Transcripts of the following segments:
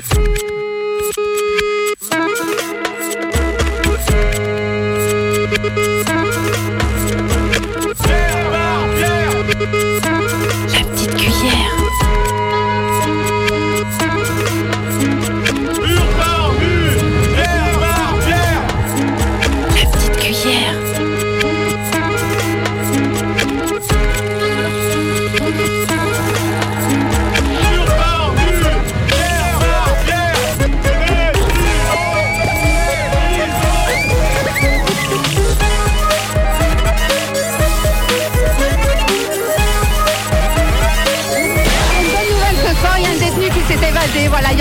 Thank.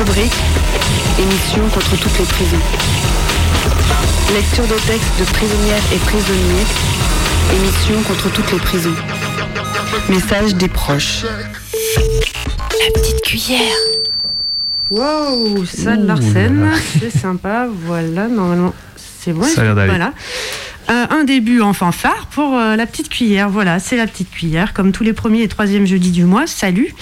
Rubrique Émission contre toutes les prisons. Lecture de textes de prisonnières et prisonniers. Émission contre toutes les prisons. Message des proches. La petite cuillère. Wow, ça de Larsen, c'est sympa. Voilà, normalement, c'est bon. Ça a l'air. Voilà. Euh, un début en fanfare pour euh, la petite cuillère. Voilà, c'est la petite cuillère, comme tous les premiers et troisièmes jeudis du mois. Salut.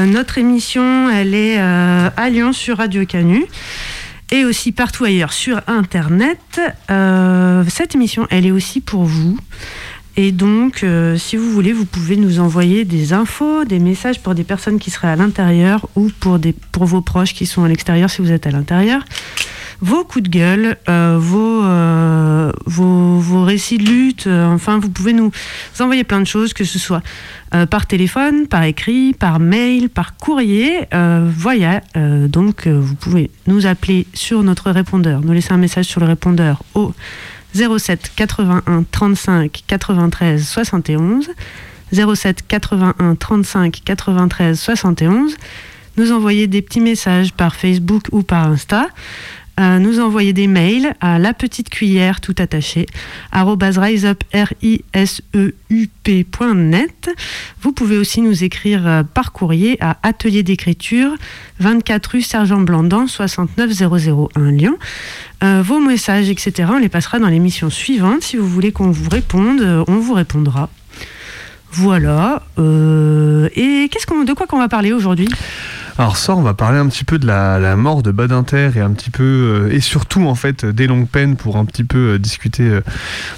Euh, notre émission, elle est euh, à Lyon sur Radio Canu et aussi partout ailleurs sur Internet. Euh, cette émission, elle est aussi pour vous. Et donc, si vous voulez, vous pouvez nous envoyer des infos, des messages pour des personnes qui seraient à l'intérieur ou pour, des, pour vos proches qui sont à l'extérieur si vous êtes à l'intérieur. Vos coups de gueule, euh, vos, euh, vos, vos récits de lutte, euh, enfin, vous pouvez nous envoyer plein de choses, que ce soit par téléphone, par écrit, par mail, par courrier. Voilà, donc vous pouvez nous appeler sur notre répondeur, nous laisser un message sur le répondeur au 07 81 35 93 71. 07 81 35 93 71. Nous envoyer des petits messages par Facebook ou par Insta. Nous envoyer des mails à la petite cuillère tout attaché R-I-S-E-U-P.net. Vous pouvez aussi nous écrire euh, par courrier à atelier d'écriture 24 rue Sergent Blandan 69001 Lyon. Euh, vos messages, etc., on les passera dans l'émission suivante. Si vous voulez qu'on vous réponde, euh, on vous répondra. Voilà. Et qu'est-ce qu'on, de quoi qu'on va parler aujourd'hui? Alors ça, on va parler un petit peu de la, mort de Badinter et un petit peu euh, et surtout en fait des longues peines pour un petit peu euh, discuter euh,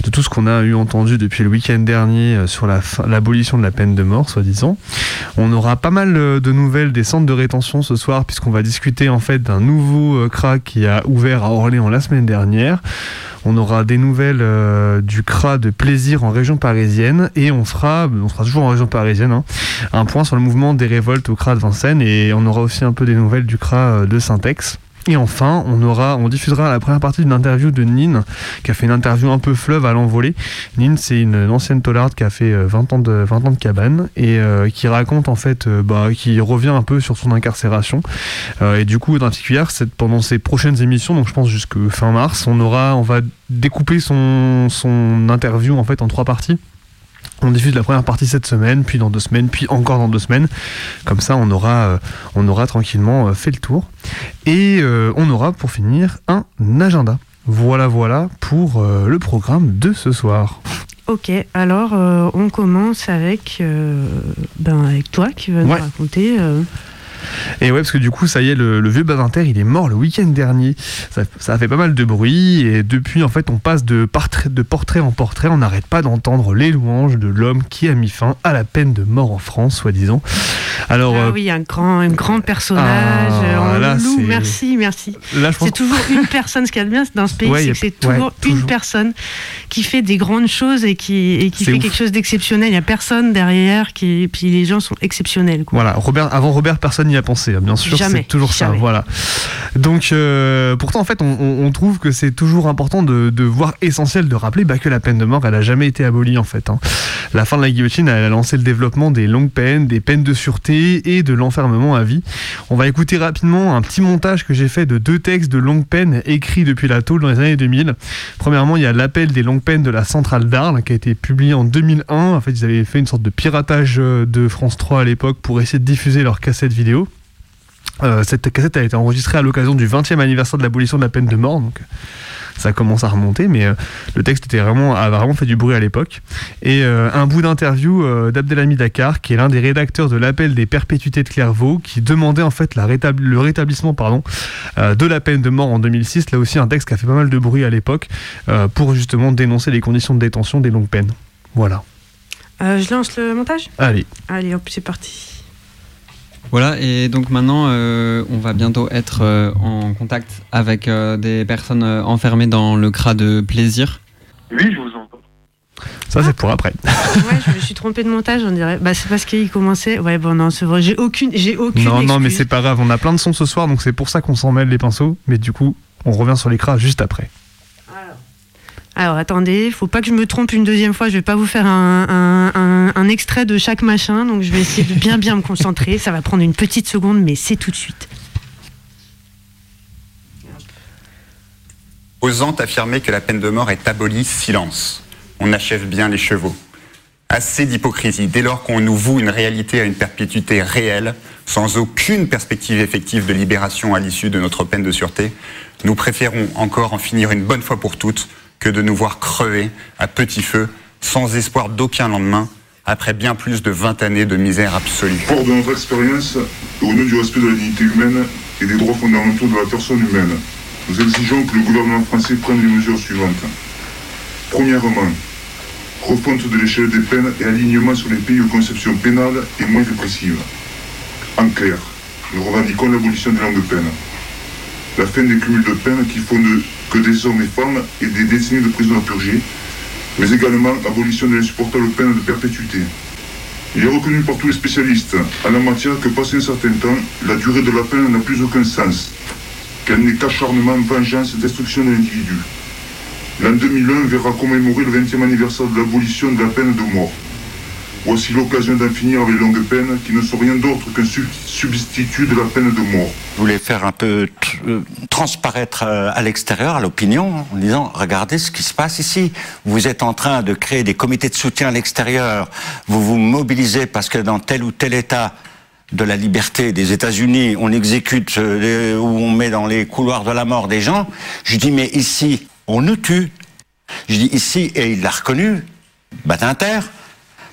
de tout ce qu'on a eu entendu depuis le week-end dernier sur l'abolition de la peine de mort, soi-disant. On aura pas mal de nouvelles des centres de rétention ce soir puisqu'on va discuter en fait d'un nouveau CRA qui a ouvert à Orléans la semaine dernière. On aura des nouvelles du CRA de plaisir en région parisienne et on fera, on sera toujours en région parisienne, hein, un point sur le mouvement des révoltes au CRA de Vincennes et aura aussi un peu des nouvelles du CRA euh, de Saint-Ex. Et enfin, on aura, on diffusera la première partie d'une interview de Nine, qui a fait une interview un peu fleuve à l'envolée. Nine, c'est une, ancienne tolarde qui a fait euh, 20 ans de, 20 ans de cabane et euh, qui raconte en fait, euh, bah, qui revient un peu sur son incarcération. Euh, et du coup, dans c'est pendant ses prochaines émissions, donc je pense jusque fin mars, on aura, on va découper son, son interview en fait en trois parties. On diffuse la première partie cette semaine, puis dans deux semaines, puis encore dans deux semaines. Comme ça, on aura, euh, on aura tranquillement euh, fait le tour. Et euh, on aura, pour finir, un agenda. Voilà, voilà pour le programme de ce soir. Ok, alors on commence avec, ben, avec toi qui vas nous Ouais. raconter. Et ouais, parce que du coup, ça y est, le, le vieux Badinter, il est mort le week-end dernier. Ça, ça a fait pas mal de bruit. Et depuis, en fait, on passe de, portrait, de portrait en portrait. On n'arrête pas d'entendre les louanges de l'homme qui a mis fin à la peine de mort en France, soi-disant. Alors, ah euh, oui, un grand, un grand personnage. Ah, on là, loue, merci, merci. C'est toujours une personne. Ce qu'il y a de bien dans ce pays, Ouais, c'est que c'est ouais, toujours une personne qui fait des grandes choses et qui, et qui fait ouf. quelque chose d'exceptionnel. Il n'y a personne derrière. Qui, et puis les gens sont exceptionnels. Quoi. Voilà, Robert, avant Robert, personne n'y a pensé, hein, bien sûr, c'est toujours ça. Voilà. Donc, euh, pourtant, en fait, on, trouve que c'est toujours important de, de voir essentiel de rappeler bah, que la peine de mort, elle a jamais été abolie, en fait. hein. La fin de la guillotine, elle a lancé le développement des longues peines, des peines de sûreté et de l'enfermement à vie. On va écouter rapidement un petit montage que j'ai fait de deux textes de longue peine écrits depuis la tôle dans les années 2000. Premièrement, il y a l'appel des longues peines de la centrale d'Arles qui a été publié en 2001. En fait, ils avaient fait une sorte de piratage euh, de France 3 à l'époque pour essayer de diffuser leur cassette vidéo. Euh, cette cassette a été enregistrée à l'occasion du 20e anniversaire de l'abolition de la peine de mort, donc ça commence à remonter, mais euh, le texte était vraiment, a vraiment fait du bruit à l'époque. Et euh, un bout d'interview d'Abdelhamid Dakar, qui est l'un des rédacteurs de l'appel des perpétuités de Clairvaux, qui demandait en fait la rétabli- le rétablissement pardon, de la peine de mort en 2006. Là aussi, un texte qui a fait pas mal de bruit à l'époque pour justement dénoncer les conditions de détention des longues peines. Voilà. Je lance le montage? Allez. Allez, hop, c'est parti. Voilà, et donc maintenant, euh, on va bientôt être euh, en contact avec euh, des personnes enfermées dans le CRA de plaisir. Oui, je vous entends. Ça, c'est pour après. ouais, je me suis trompé de montage, on dirait. Bah, c'est parce qu'il commençait. Ouais, bon, non, c'est vrai. J'ai aucune, j'ai aucune. Non, non, mais c'est pas grave. On a plein de sons ce soir, donc c'est pour ça qu'on s'en mêle les pinceaux. Mais du coup, on revient sur l'écran juste après. Alors attendez, faut pas que je me trompe une deuxième fois. Je vais pas vous faire un, extrait de chaque machin, donc je vais essayer de bien bien me concentrer. Ça va prendre une petite seconde, mais c'est tout de suite. Osant affirmer que la peine de mort est abolie, silence. On achève bien les chevaux. Assez d'hypocrisie dès lors qu'on nous voue une réalité à une perpétuité réelle, sans aucune perspective effective de libération à l'issue de notre peine de sûreté. Nous préférons encore en finir une bonne fois pour toutes que de nous voir crever à petit feu, sans espoir d'aucun lendemain, après bien plus de 20 années de misère absolue. Fort de notre expérience, au nom du respect de la dignité humaine et des droits fondamentaux de la personne humaine, nous exigeons que le gouvernement français prenne les mesures suivantes. Premièrement, refonte de l'échelle des peines et alignement sur les pays aux conceptions pénales et moins répressives. En clair, nous revendiquons l'abolition des longues peines. La fin des cumuls de peines qui font de- que des hommes et femmes aient des décennies de prison à purger, mais également abolition de l'insupportable peine de perpétuité. Il est reconnu par tous les spécialistes en la matière que passé un certain temps, la durée de la peine n'a plus aucun sens, qu'elle n'est qu'acharnement, vengeance, destruction de l'individu. L'an 2001 verra commémorer le 20e anniversaire de l'abolition de la peine de mort. Voici l'occasion d'en finir avec les longues peines qui ne sont rien d'autre qu'un sub- substitut de la peine de mort. Je voulais faire un peu euh, transparaître euh, à l'extérieur, à l'opinion, en disant regardez ce qui se passe ici. Vous êtes en train de créer des comités de soutien à l'extérieur. Vous vous mobilisez parce que dans tel ou tel État de la liberté des États-Unis, on exécute euh, ou on met dans les couloirs de la mort des gens. Je dis mais ici, on nous tue. Je dis ici, et il l'a reconnu, Badinter,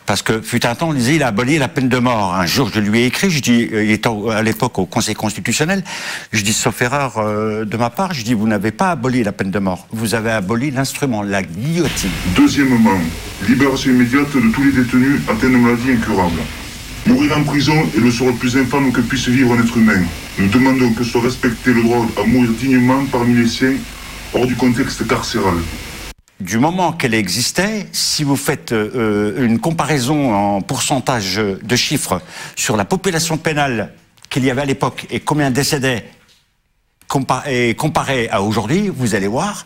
parce que fut un temps, on disait, il a aboli la peine de mort. Un jour, je lui ai écrit, je dis, euh, il était à l'époque au Conseil constitutionnel, je dis, sauf erreur euh, de ma part, je dis, vous n'avez pas aboli la peine de mort, vous avez aboli l'instrument, la guillotine. Deuxièmement, libération immédiate de tous les détenus atteints de maladies incurables. Mourir en prison est le sort le plus infâme que puisse vivre un être humain. Nous demandons que soit respecté le droit à mourir dignement parmi les siens, hors du contexte carcéral. Du moment qu'elle existait, si vous faites euh, euh, une comparaison en pourcentage de chiffres sur la population pénale qu'il y avait à l'époque et combien décédaient compa- et comparé à aujourd'hui, vous allez voir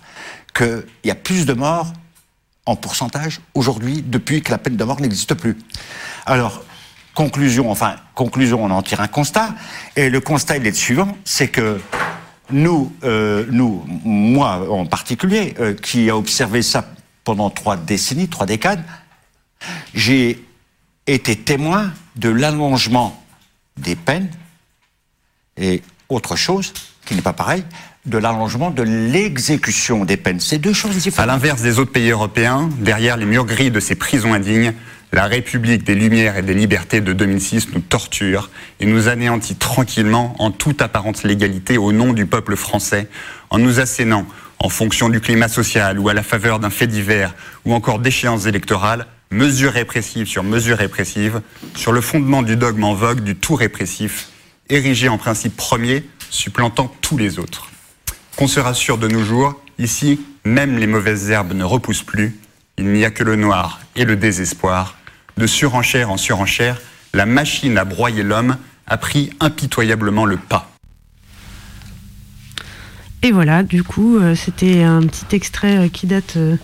qu'il y a plus de morts en pourcentage aujourd'hui depuis que la peine de mort n'existe plus. Alors, conclusion, enfin, conclusion, on en tire un constat, et le constat, il est le suivant, c'est que nous, euh, nous, moi en particulier, euh, qui a observé ça pendant trois décennies, trois décades, j'ai été témoin de l'allongement des peines et autre chose qui n'est pas pareil, de l'allongement de l'exécution des peines. C'est deux choses À différentes. l'inverse des autres pays européens, derrière les murs gris de ces prisons indignes, la République des Lumières et des Libertés de 2006 nous torture et nous anéantit tranquillement en toute apparente légalité au nom du peuple français, en nous assénant, en fonction du climat social ou à la faveur d'un fait divers ou encore d'échéances électorales, mesures répressives sur mesures répressives, sur le fondement du dogme en vogue du tout répressif, érigé en principe premier, supplantant tous les autres. Qu'on se rassure de nos jours, ici, même les mauvaises herbes ne repoussent plus. Il n'y a que le noir et le désespoir. De surenchère en surenchère, la machine à broyer l'homme a pris impitoyablement le pas. Et voilà, du coup, euh, c'était un petit extrait euh, qui date, euh,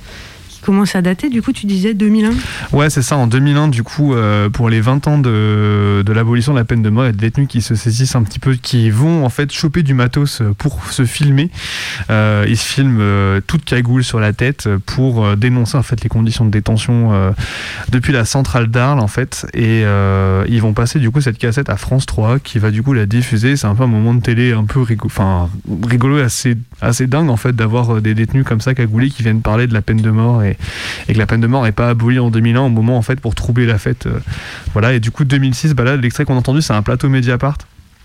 qui commence à dater. Du coup, tu disais 2001 Ouais, c'est ça. En 2001, du coup, euh, pour les 20 ans de, de l'abolition de la peine de mort, il y a des détenus qui se saisissent un petit peu, qui vont en fait choper du matos pour se filmer. Euh, ils se filment euh, toute cagoule sur la tête pour euh, dénoncer en fait les conditions de détention euh, depuis la centrale d'Arles en fait. Et euh, ils vont passer du coup cette cassette à France 3 qui va du coup la diffuser. C'est un peu un moment de télé un peu rigolo, enfin rigolo assez assez dingue en fait d'avoir euh, des détenus comme ça cagoulés qui viennent parler de la peine de mort et que la peine de mort n'est pas abolie en 2001 au moment en fait pour troubler la fête. euh, voilà et du coup 2006, bah là l'extrait qu'on a entendu c'est un plateau Mediapart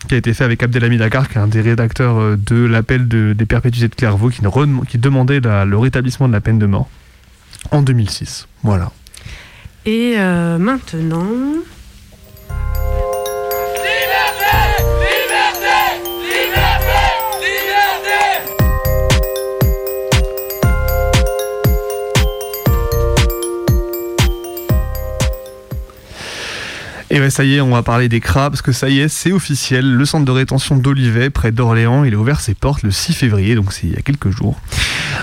qui a été fait avec Abdelhamid Dakar, qui est un des rédacteurs euh, de l'appel de- des perpétuités de Clairvaux, qui, demandait le rétablissement de la peine de mort en 2006. Voilà. Et euh, maintenant. Et ouais, ça y est, on va parler des crabes, parce que ça y est, c'est officiel. Le centre de rétention d'Olivet, près d'Orléans, il a ouvert ses portes le 6 février, donc c'est il y a quelques jours.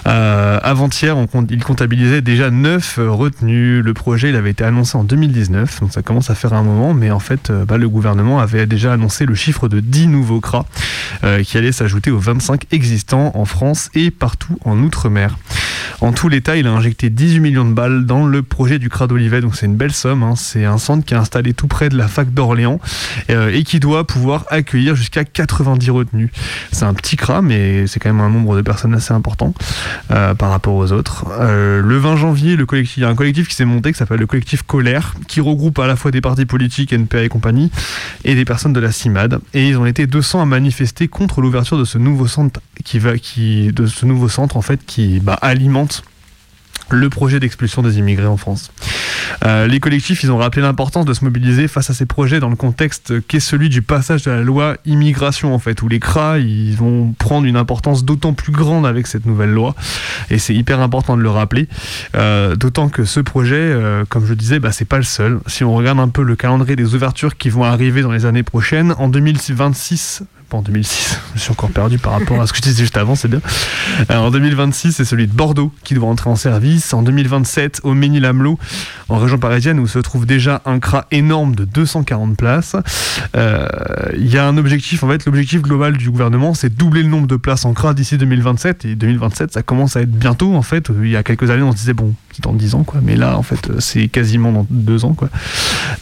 Euh, Avant-hier, il comptabilisait déjà 9 retenus. Le projet, il avait été annoncé en 2019, donc ça commence à faire un moment, mais en fait, euh, bah, le gouvernement avait déjà annoncé le chiffre de 10 nouveaux cras euh, qui allaient s'ajouter aux 25 existants en France et partout en Outre-mer. En tout, l'État, il a injecté 18 millions de balles dans le projet du CRA d'Olivet, donc c'est une belle somme. hein. C'est un centre qui est installé tout près de la fac d'Orléans euh, et qui doit pouvoir accueillir jusqu'à 90 retenus. C'est un petit CRA, mais c'est quand même un nombre de personnes assez important euh, par rapport aux autres. Euh, le 20 janvier, il y a un collectif qui s'est monté qui s'appelle le collectif Colère, qui regroupe à la fois des partis politiques, NPA et compagnie, et des personnes de la CIMAD. Et ils ont été 200 à manifester contre l'ouverture de ce nouveau centre qui va, qui, de ce nouveau centre en fait qui bah, alimente le projet d'expulsion des immigrés en France. Euh, les collectifs, ils ont rappelé l'importance de se mobiliser face à ces projets dans le contexte qu'est celui du passage de la loi immigration en fait, où les CRA, ils vont prendre une importance d'autant plus grande avec cette nouvelle loi, et c'est hyper important de le rappeler. Euh, d'autant que ce projet, euh, comme je disais, bah, c'est pas le seul. Si on regarde un peu le calendrier des ouvertures qui vont arriver dans les années prochaines, en 2026, en 2006, je suis encore perdu par rapport à ce que je disais juste avant, c'est bien. Euh, en 2026, c'est celui de Bordeaux qui doit entrer en service. En 2027, au Ménil-Amelot, en région parisienne, où se trouve déjà un CRA énorme de 240 places. Euh, Il y a un objectif, en fait, l'objectif global du gouvernement, c'est doubler le nombre de places en CRA d'ici 2027. Et 2027, ça commence à être bientôt, en fait. Il y a quelques années, on se disait, bon, dans 10 ans, quoi. Mais là, en fait, c'est quasiment dans 2 ans, quoi.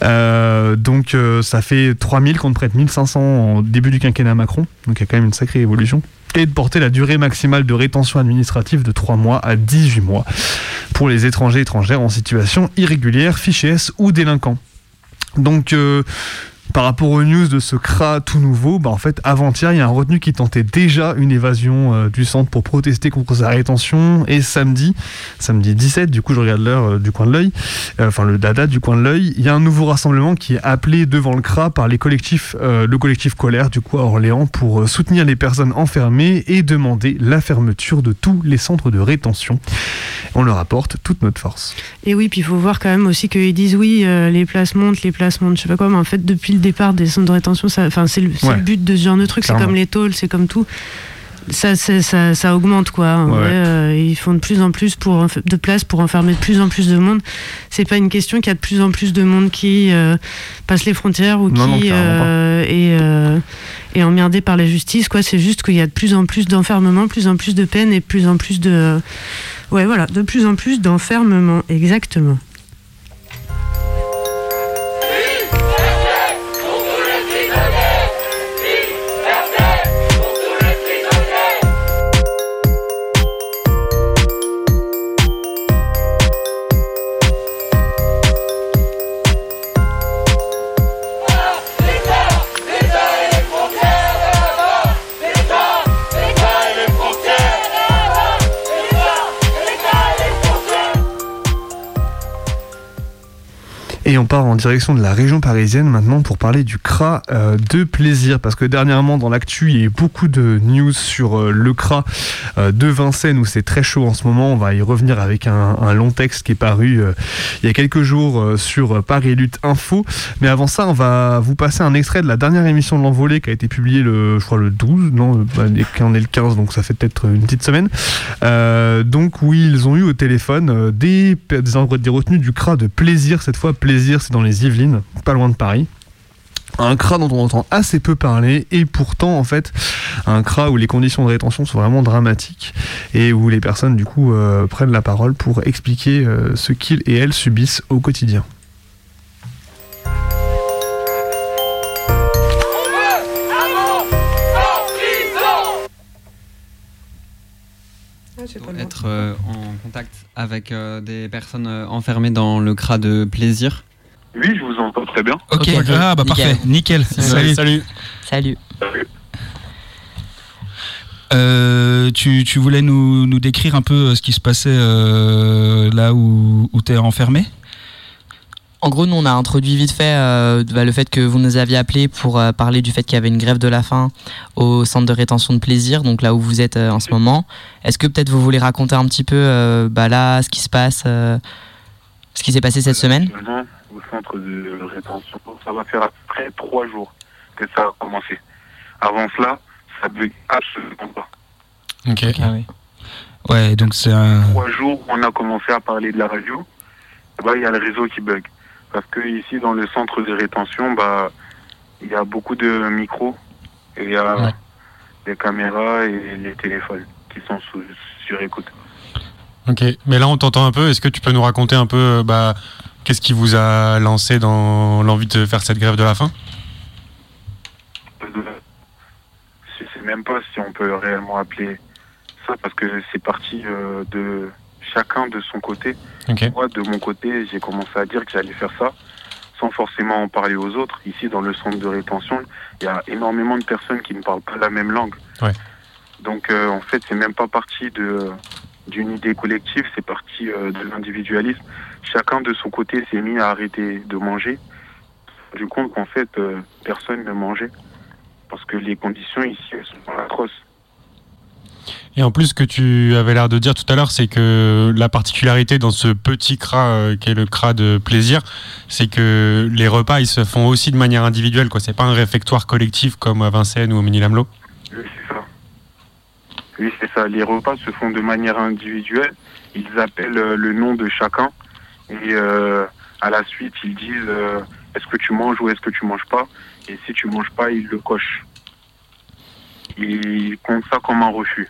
Euh, donc, euh, ça fait 3000 contre près de 1500 en début du quinquennat Macron. Donc, il y a quand même une sacrée évolution et de porter la durée maximale de rétention administrative de 3 mois à 18 mois pour les étrangers étrangères en situation irrégulière, fichés S ou délinquants. Donc, euh, par rapport aux news de ce CRA tout nouveau, bah en fait, avant-hier, il y a un retenu qui tentait déjà une évasion euh, du centre pour protester contre sa rétention. Et samedi, samedi 17, du coup, je regarde l'heure euh, du coin de l'œil, euh, enfin le dada du coin de l'œil, il y a un nouveau rassemblement qui est appelé devant le CRA par les collectifs, le collectif Colère, du coup, à Orléans, pour soutenir les personnes enfermées et demander la fermeture de tous les centres de rétention. On leur apporte toute notre force. Et oui, puis il faut voir quand même aussi qu'ils disent oui, les places montent, les places montent, je sais pas quoi, mais en fait, depuis le départ des centres de rétention, ça- enfin, c'est le, c'est Ouais. le but de ce genre de truc, c'est comme les tôles, c'est comme tout. Ça, ça, ça augmente quoi. En Ouais, vrai, ouais. euh, ils font de plus en plus pour, de place pour enfermer de plus en plus de monde. C'est pas une question qu'il y a de plus en plus de monde qui euh, passe les frontières ou Non, qui euh, est, euh, est emmerdé par la justice. Quoi, c'est juste qu'il y a de plus en plus d'enfermement, plus en plus de peine et plus en plus de, ouais, voilà, de plus en plus d'enfermement, exactement. Part en direction de la région parisienne maintenant pour parler du CRA euh, de plaisir. Parce que dernièrement, dans l'actu, il y a eu beaucoup de news sur euh, le CRA euh, de Vincennes où c'est très chaud en ce moment. On va y revenir avec un, long texte qui est paru il y a quelques jours sur Paris Lutte Info. Mais avant ça, on va vous passer un extrait de la dernière émission de l'envolée qui a été publiée le, je crois, le 12, non, bah, on est le 15, donc ça fait peut-être une petite semaine. donc oui, ils ont eu au téléphone des, des, des retenues du CRA de plaisir cette fois. Plaisir, c'est dans les Yvelines, pas loin de Paris. Un CRA dont on entend assez peu parler et pourtant en fait un CRA où les conditions de rétention sont vraiment dramatiques et où les personnes du coup euh, prennent la parole pour expliquer euh, ce qu'ils et elles subissent au quotidien. être euh, en contact avec euh, des personnes enfermées dans le CRA de plaisir. Oui, je vous entends très bien. Ok, ah bah parfait, nickel. Salut. Salut. Salut. tu, tu, voulais nous, nous, décrire un peu ce qui se passait là où, où tu es enfermé? En gros, nous, on a introduit vite fait euh, bah, le fait que vous nous aviez appelé pour euh, parler du fait qu'il y avait une grève de la faim au centre de rétention de plaisir, donc là où vous êtes euh, en ce moment. Est-ce que peut-être vous voulez raconter un petit peu bah, là ce qui se passe, ce qui s'est passé cette semaine? Centre de rétention, ça va faire après trois jours que ça a commencé. Avant cela, ça ne veut absolument pas. Ok. Ah ouais, donc c'est un. Trois jours, on a commencé à parler de la radio. Bah, il y a le réseau qui bug. Parce que ici, dans le centre de rétention, bah, il y a beaucoup de micros, et il y a des caméras et les téléphones qui sont sous, sur écoute. Ok, mais là on t'entend un peu. Est-ce que tu peux nous raconter un peu euh, bah, qu'est-ce qui vous a lancé dans l'envie de faire cette grève de la faim? Je sais même pas si on peut réellement appeler ça parce que c'est parti euh, de chacun de son côté. Moi, de mon côté, j'ai commencé à dire que j'allais faire ça sans forcément en parler aux autres. Ici, dans le centre de rétention, il y a énormément de personnes qui ne parlent pas la même langue. Donc, euh, en fait, c'est même pas parti de d'une idée collective, c'est parti euh, de l'individualisme. Chacun de son côté s'est mis à arrêter de manger. Du compte qu'en fait, euh, personne ne mangeait parce que les conditions ici elles sont atroces. Et en plus, ce que tu avais l'air de dire tout à l'heure, c'est que la particularité dans ce petit CRA, euh, qui est le CRA de plaisir, c'est que les repas, ils se font aussi de manière individuelle. Ce n'est pas un réfectoire collectif comme à Vincennes ou au Mini-Lamelot. Oui, c'est ça. Oui, c'est ça. Les repas se font de manière individuelle. Ils appellent euh, le nom de chacun. Et euh, à la suite, ils disent est-ce que tu manges ou est-ce que tu manges pas? Et si tu manges pas, ils le cochent. Ils comptent ça comme un refus.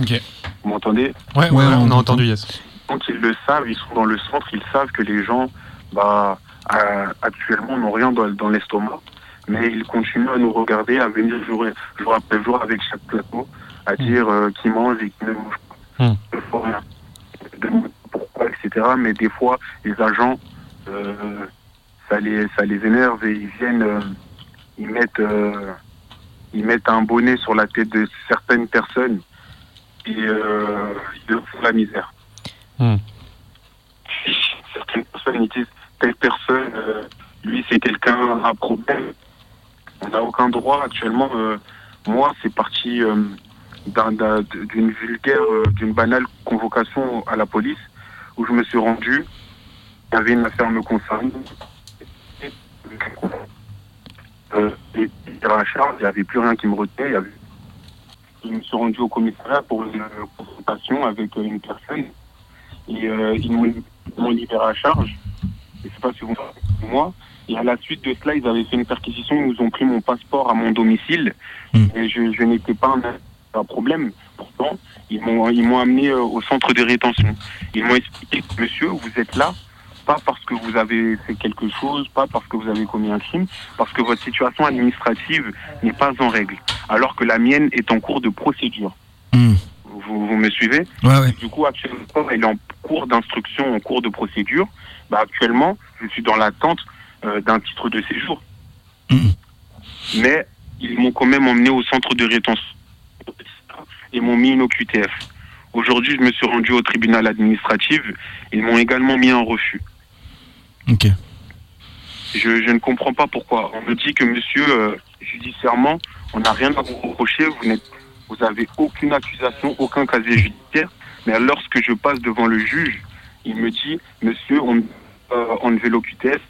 Ok. Vous m'entendez? Ouais, ouais, on a entendu, yes. Quand ils le savent, ils sont dans le centre, ils savent que les gens, bah, euh, actuellement, n'ont rien dans, l'estomac, mais ils continuent à nous regarder, à venir jour, jour après jour avec chaque plateau, à hmm. dire euh, qui mange et qui ne mange pas. Mmh. rien. Pourquoi, etc. Mais des fois, les agents, euh, ça, les, ça les énerve et ils viennent, ils mettent ils mettent un bonnet sur la tête de certaines personnes et euh, ils leur font la misère. Hmm. Certaines personnes ils disent telle personne, euh, lui c'est quelqu'un à problème. On n'a aucun droit actuellement. Euh, moi, c'est parti euh, d'une vulgaire, d'une banale convocation à la police où je me suis rendu. Il y avait une affaire me concernant. Euh, et à charge, il n'y avait plus rien qui me retenait. avait... Je me suis rendu au commissariat pour une consultation avec une personne. Et euh, ils m'ont libéré à charge. Je ne sais pas si vous moi. Et à la suite de cela, ils avaient fait une perquisition. Ils nous ont pris mon passeport à mon domicile. Hmm. Et je, je n'étais pas un, un, problème. Pourtant, ils m'ont ils m'ont amené euh, au centre de rétention. Ils m'ont expliqué, monsieur, vous êtes là pas parce que vous avez fait quelque chose, pas parce que vous avez commis un crime, parce que votre situation administrative n'est pas en règle, alors que la mienne est en cours de procédure. Hmm. Vous, vous, me suivez? Du coup, actuellement, elle est en cours d'instruction, en cours de procédure. Bah, actuellement, je suis dans l'attente euh, d'un titre de séjour. Hmm. Mais ils m'ont quand même emmené au centre de rétention et m'ont mis une OQTF. Aujourd'hui, je me suis rendu au tribunal administratif. Ils m'ont également mis un refus. Ok. je, ne comprends pas pourquoi. On me dit que monsieur, euh, judiciairement, on n'a rien à vous reprocher, vous n'êtes, vous avez aucune accusation, aucun casier judiciaire. Mais lorsque je passe devant le juge, il me dit, monsieur, on, euh, enlevez l'OQTF,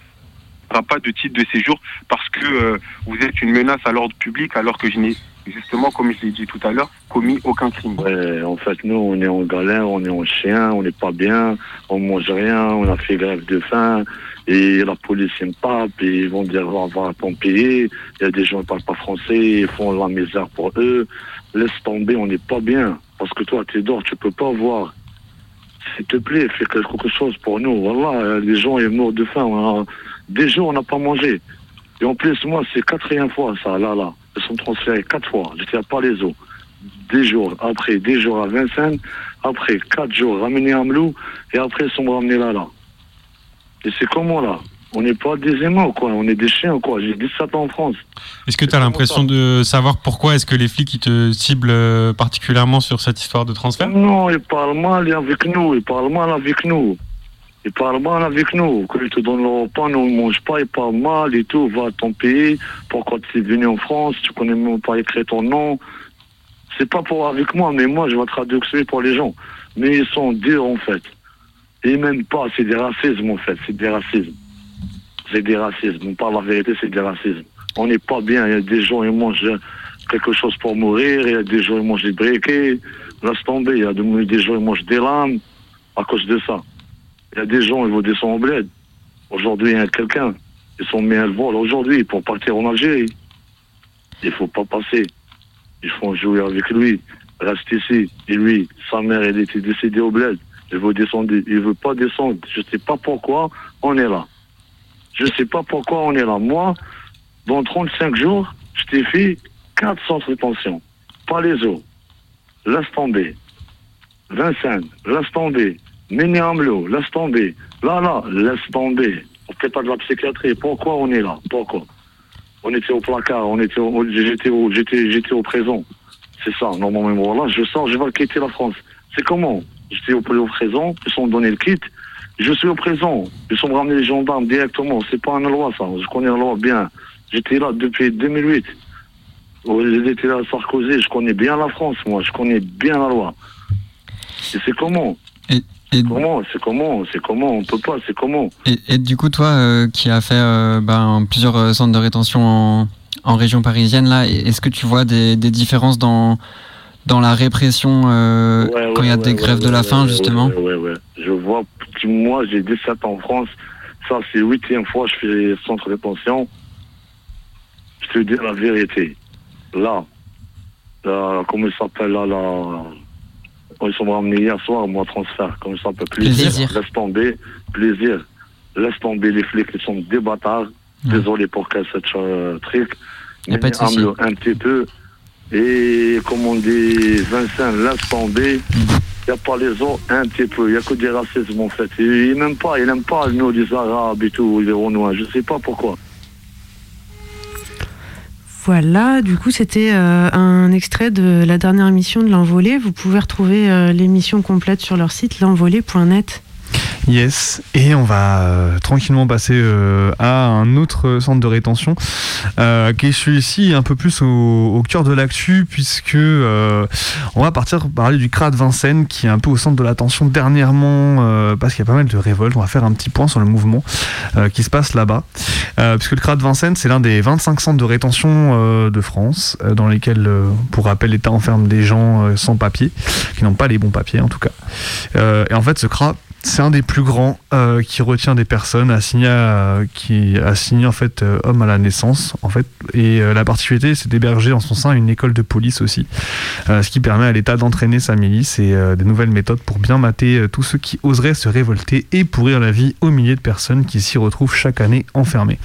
pas de titre de séjour parce que euh, vous êtes une menace à l'ordre public alors que je n'ai justement, comme je l'ai dit tout à l'heure, commis aucun crime. En fait, nous, on est en galère, on est en chien, on n'est pas bien, on mange rien, on a fait grève de faim, et la police me pape, et ils vont dire, on va t'en il y a des gens qui ne parlent pas français, ils font la misère pour eux, laisse tomber, on n'est pas bien, parce que toi, tu es dehors, tu peux pas voir. S'il te plaît, fais quelque chose pour nous. Voilà, les gens sont morts de faim. Des jours, on n'a pas mangé. Et en plus, moi, c'est quatrième fois, ça, là, là. Ils sont transférés quatre fois. Pas les eaux. Des jours, après, des jours à Vincennes, après, quatre jours ramenés à Mlou, et après, ils sont ramenés là, là. Et c'est comment, là On n'est pas des aimants, quoi. On est des chiens, quoi. J'ai 17 ans en France. Est-ce que tu as l'impression de savoir pourquoi est-ce que les flics ils te ciblent euh, particulièrement sur cette histoire de transfert? Non, ils parlent mal avec nous. Ils parlent mal avec nous. Ils parlent mal avec nous. Quand ils te donnent leur pain, nous ne mange pas, ils parlent mal et tout. Va à ton pays. Pourquoi tu es venu en France? Tu connais même pas écrit ton nom. C'est pas pour avec moi, mais moi, je vais traduire pour les gens. Mais ils sont durs, en fait. Et même pas, c'est des racismes, en fait. C'est des racismes. C'est des racismes. On parle la vérité, c'est des racismes. On n'est pas bien. Il y a des gens, ils mangent quelque chose pour mourir. Il y a des gens, ils mangent des briquets. Laisse tomber. Il y a des gens, ils mangent des lames à cause de ça. Il y a des gens, ils vont descendre au bled. Aujourd'hui, il y a quelqu'un. Ils sont mis à le vol aujourd'hui pour partir en Algérie. Il faut pas passer. Ils font jouer avec lui. Reste ici. Et lui, sa mère, elle était décédée au bled. Il veut descendre. Il veut pas descendre. Je sais pas pourquoi on est là. Je sais pas pourquoi on est là. Moi, dans 35 jours, je t'ai fait 400 rétentions. Pas les autres. Laisse tomber. Vincennes, laisse tomber. Ménéamlo, laisse tomber. Là, là, laisse tomber. On fait pas de la psychiatrie. Pourquoi on est là? Pourquoi? On était au placard, on était j'étais au, j'étais, j'étais au présent. C'est ça, normalement. Là, je sors, je vais quitter la France. C'est comment? J'étais au, au présent, ils sont donné le kit. Je suis au présent. Ils sont ramenés les gendarmes directement. C'est pas une loi, ça. Je connais la loi bien. J'étais là depuis 2008. J'étais là à Sarkozy. Je connais bien la France, moi. Je connais bien la loi. Et c'est comment? Comment C'est comment C'est comment On peut pas, c'est comment et, du coup, toi, euh, qui as fait euh, ben, plusieurs euh, centres de rétention en, région parisienne, là, est-ce que tu vois des, différences dans, dans la répression quand il y a des grèves de la faim, justement Je vois, moi, j'ai 17 ans en France. Ça, c'est huitième fois que je fais centre de rétention. Je te dis la vérité. Là, là comment il s'appelle, là, là ils sont ramenés hier soir, moi, transfert. Comme ça, un peu plaisir. Laisse tomber. Plaisir. Laisse tomber les flics, ils sont des bâtards. Désolé pour qu'elle cette euh, truc. Mais pas de souci. un petit peu. Et comme on dit, Vincent, laisse tomber. Il mhm. n'y a pas les autres, un petit peu. Il n'y a que des racismes, en fait. Il n'aime pas, il n'aime pas, nous, les Arabes et tout, les Renois. Je ne sais pas pourquoi. Voilà, du coup, c'était euh, un extrait de la dernière émission de l'Envolée. Vous pouvez retrouver euh, l'émission complète sur leur site l'envolée.net. Yes, et on va euh, tranquillement passer euh, à un autre centre de rétention euh, qui est celui-ci un peu plus au, cœur de l'actu puisque on va partir parler du CRA de Vincennes qui est un peu au centre de l'attention dernièrement parce qu'il y a pas mal de révoltes. On va faire un petit point sur le mouvement qui se passe là-bas puisque le CRA de Vincennes c'est l'un des 25 centres de rétention de France dans lesquels, pour rappel, l'État enferme des gens sans papier, qui n'ont pas les bons papiers en tout cas. et en fait ce CRA c'est un des plus grands euh, qui retient des personnes assignées à, qui assigné en fait euh, homme à la naissance en fait. Et euh, la particularité c'est d'héberger en son sein une école de police aussi. Ce qui permet à l'État d'entraîner sa milice et des nouvelles méthodes pour bien mater tous ceux qui oseraient se révolter et pourrir la vie aux milliers de personnes qui s'y retrouvent chaque année enfermées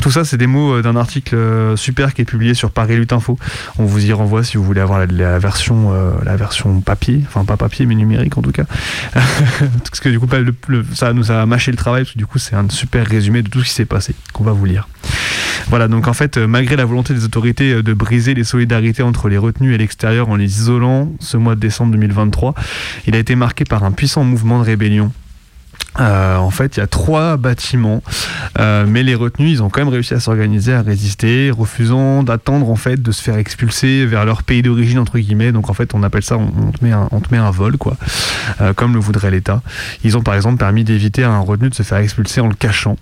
tout ça c'est des mots d'un article super qui est publié sur Paris Lutte Info. On vous y renvoie si vous voulez avoir la, version la version papier. Enfin pas papier mais numérique en tout cas. Du coup, ça nous a mâché le travail, du coup, c'est un super résumé de tout ce qui s'est passé qu'on va vous lire. Voilà, donc en fait, euh, malgré la volonté des autorités euh, de briser les solidarités entre les retenus et l'extérieur en les isolant ce mois de décembre 2023, il a été marqué par un puissant mouvement de rébellion Euh, en fait, il y a trois bâtiments, euh, mais les retenus, ils ont quand même réussi à s'organiser, à résister, refusant d'attendre en fait de se faire expulser vers leur pays d'origine entre guillemets. Donc en fait, on appelle ça, on, te met un, on te met un vol quoi, euh, comme le voudrait l'État. Ils ont par exemple permis d'éviter à un retenu de se faire expulser en le cachant.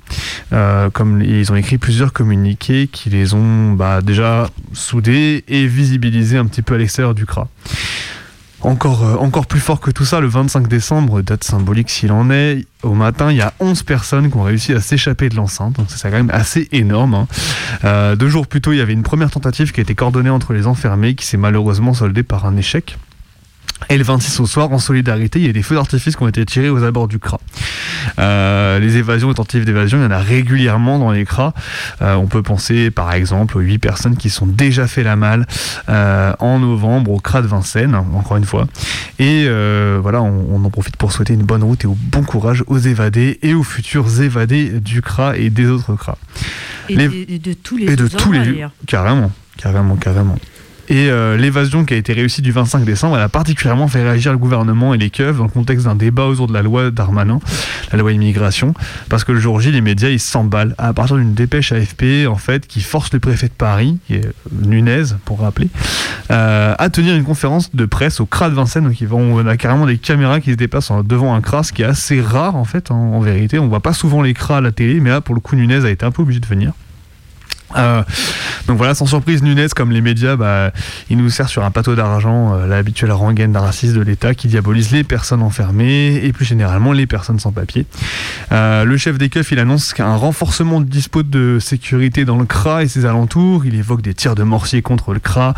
comme ils ont écrit plusieurs communiqués qui les ont bah, déjà soudés et visibilisés un petit peu à l'extérieur du CRA. Encore, euh, encore plus fort que tout ça, le 25 décembre, date symbolique s'il en est, au matin, il y a 11 personnes qui ont réussi à s'échapper de l'enceinte, donc c'est quand même assez énorme. Hein. Euh, deux jours plus tôt, il y avait une première tentative qui a été coordonnée entre les enfermés, qui s'est malheureusement soldée par un échec. Et le 26 au soir, en solidarité, il y a des feux d'artifice qui ont été tirés aux abords du CRA. Euh, les évasions et tentatives d'évasion, il y en a régulièrement dans les CRA. Euh, on peut penser par exemple aux 8 personnes qui sont déjà fait la malle euh, en novembre au CRA de Vincennes, encore une fois. Et voilà, on, en profite pour souhaiter une bonne route et au bon courage aux évadés et aux futurs évadés du CRA et des autres CRA. Et, de, tous les et de tous les carrément, carrément, carrément. Et euh, l'évasion qui a été réussie du 25 décembre, elle a particulièrement fait réagir le gouvernement et les keufs dans le contexte d'un débat autour de la loi Darmanin, la loi immigration, parce que le jour J, les médias, ils s'emballent à partir d'une dépêche AFP, en fait, qui force le préfet de Paris, qui est Nunez, pour rappeler, euh, à tenir une conférence de presse au CRA de Vincennes. Donc, on a carrément des caméras qui se dépassent devant un CRA, ce qui est assez rare, en fait, en, vérité. On voit pas souvent les CRA à la télé, mais là, pour le coup, Nunez a été un peu obligé de venir. Euh, donc voilà, sans surprise, Nunez, comme les médias, bah, il nous sert sur un plateau d'argent euh, l'habituelle rengaine d'un raciste de l'État qui diabolise les personnes enfermées et plus généralement les personnes sans papier. Euh, le chef des keufs, il annonce qu'un renforcement de dispo de sécurité dans le CRA et ses alentours. Il évoque des tirs de mortier contre le CRA.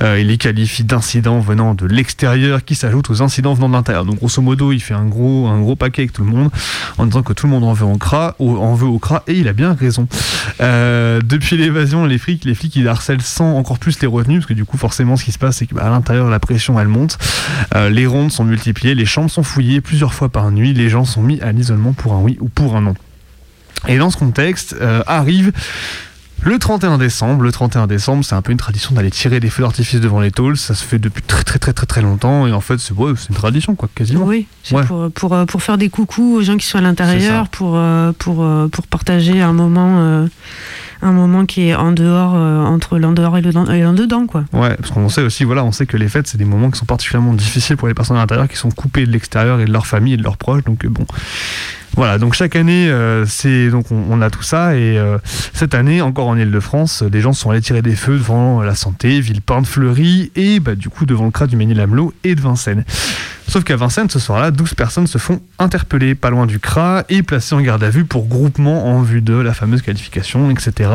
il les qualifie d'incidents venant de l'extérieur qui s'ajoutent aux incidents venant de l'intérieur. Donc grosso modo, il fait un gros, un gros paquet avec tout le monde en disant que tout le monde en veut au CRA, en veut au CRA et il a bien raison. depuis l'évasion, les flics, les flics, ils harcèlent sans encore plus les retenus, parce que du coup, forcément, ce qui se passe, c'est qu'à bah, l'intérieur, la pression, elle monte. Euh, les rondes sont multipliées, les chambres sont fouillées plusieurs fois par nuit, les gens sont mis à l'isolement pour un oui ou pour un non. Et dans ce contexte, euh, arrive le 31 décembre, le 31 décembre, c'est un peu une tradition d'aller tirer des feux d'artifice devant les tôles. Ça se fait depuis très très très très très longtemps et en fait c'est une tradition quoi, quasiment. Oui, pour, pour, euh, pour, faire des coucous aux gens qui sont à l'intérieur, pour, pour, pour partager un moment un moment qui est en dehors, euh, entre l'en dehors et l'en dedans, quoi. Ouais, parce qu'on sait aussi, voilà, on sait que les fêtes, c'est des moments qui sont particulièrement difficiles pour les personnes à l'intérieur, qui sont coupées de l'extérieur et de leur famille et de leurs proches, donc euh, bon. Voilà, donc chaque année, euh, c'est donc on, a tout ça et cette année, encore en Ile-de-France, des gens sont allés tirer des feux devant la Santé, Villepinte, Fleury et bah, du coup devant le CRA du Ménil-Amelot et de Vincennes. Sauf qu'à Vincennes, ce soir-là, 12 personnes se font interpeller pas loin du CRA et placées en garde à vue pour groupement en vue de la fameuse qualification, etc.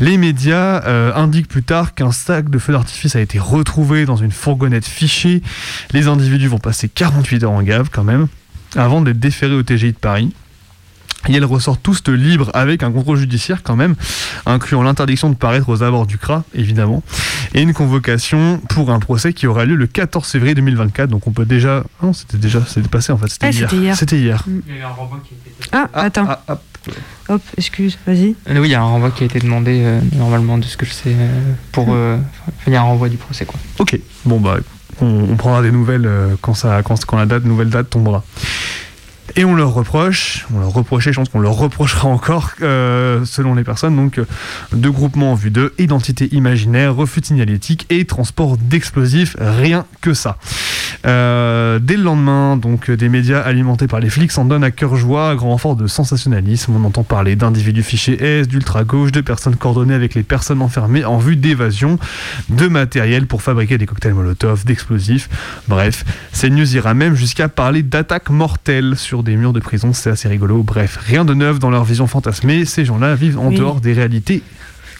Les médias euh, indiquent plus tard qu'un sac de feu d'artifice a été retrouvé dans une fourgonnette fichée. Les individus vont passer 48 heures en gave quand même, avant d'être déférés au TGI de Paris. Et elles ressortent tous de libres avec un contrôle judiciaire quand même, incluant l'interdiction de paraître aux abords du CRA, évidemment, et une convocation pour un procès qui aura lieu le 14 février 2024. Donc on peut déjà... Non, c'était déjà... C'était passé en fait, c'était ah, hier. C'était hier. Mm. Ah, attends. Ah, hop. excuse, vas-y. Euh, oui, il y a un renvoi qui a été demandé, euh, normalement, de ce que je sais, euh, pour mm. finir un renvoi du procès. Quoi. Ok, bon bah, on, prendra des nouvelles quand, ça, quand, la date, nouvelle date tombera. Et on leur reproche, on leur reprochait, je pense qu'on leur reprochera encore, euh, selon les personnes, donc euh, de groupement en vue de identité imaginaire, refus signalétique et transport d'explosifs, rien que ça. Euh, dès le lendemain, donc des médias alimentés par les flics s'en donnent à cœur joie, à grand renfort de sensationnalisme. On entend parler d'individus fichés S, d'ultra-gauche, de personnes coordonnées avec les personnes enfermées en vue d'évasion, de matériel pour fabriquer des cocktails Molotov, d'explosifs. Bref, CNews ira même jusqu'à parler d'attaques mortelles sur des murs de prison, c'est assez rigolo. Bref, rien de neuf dans leur vision fantasmée, ces gens-là vivent en dehors des réalités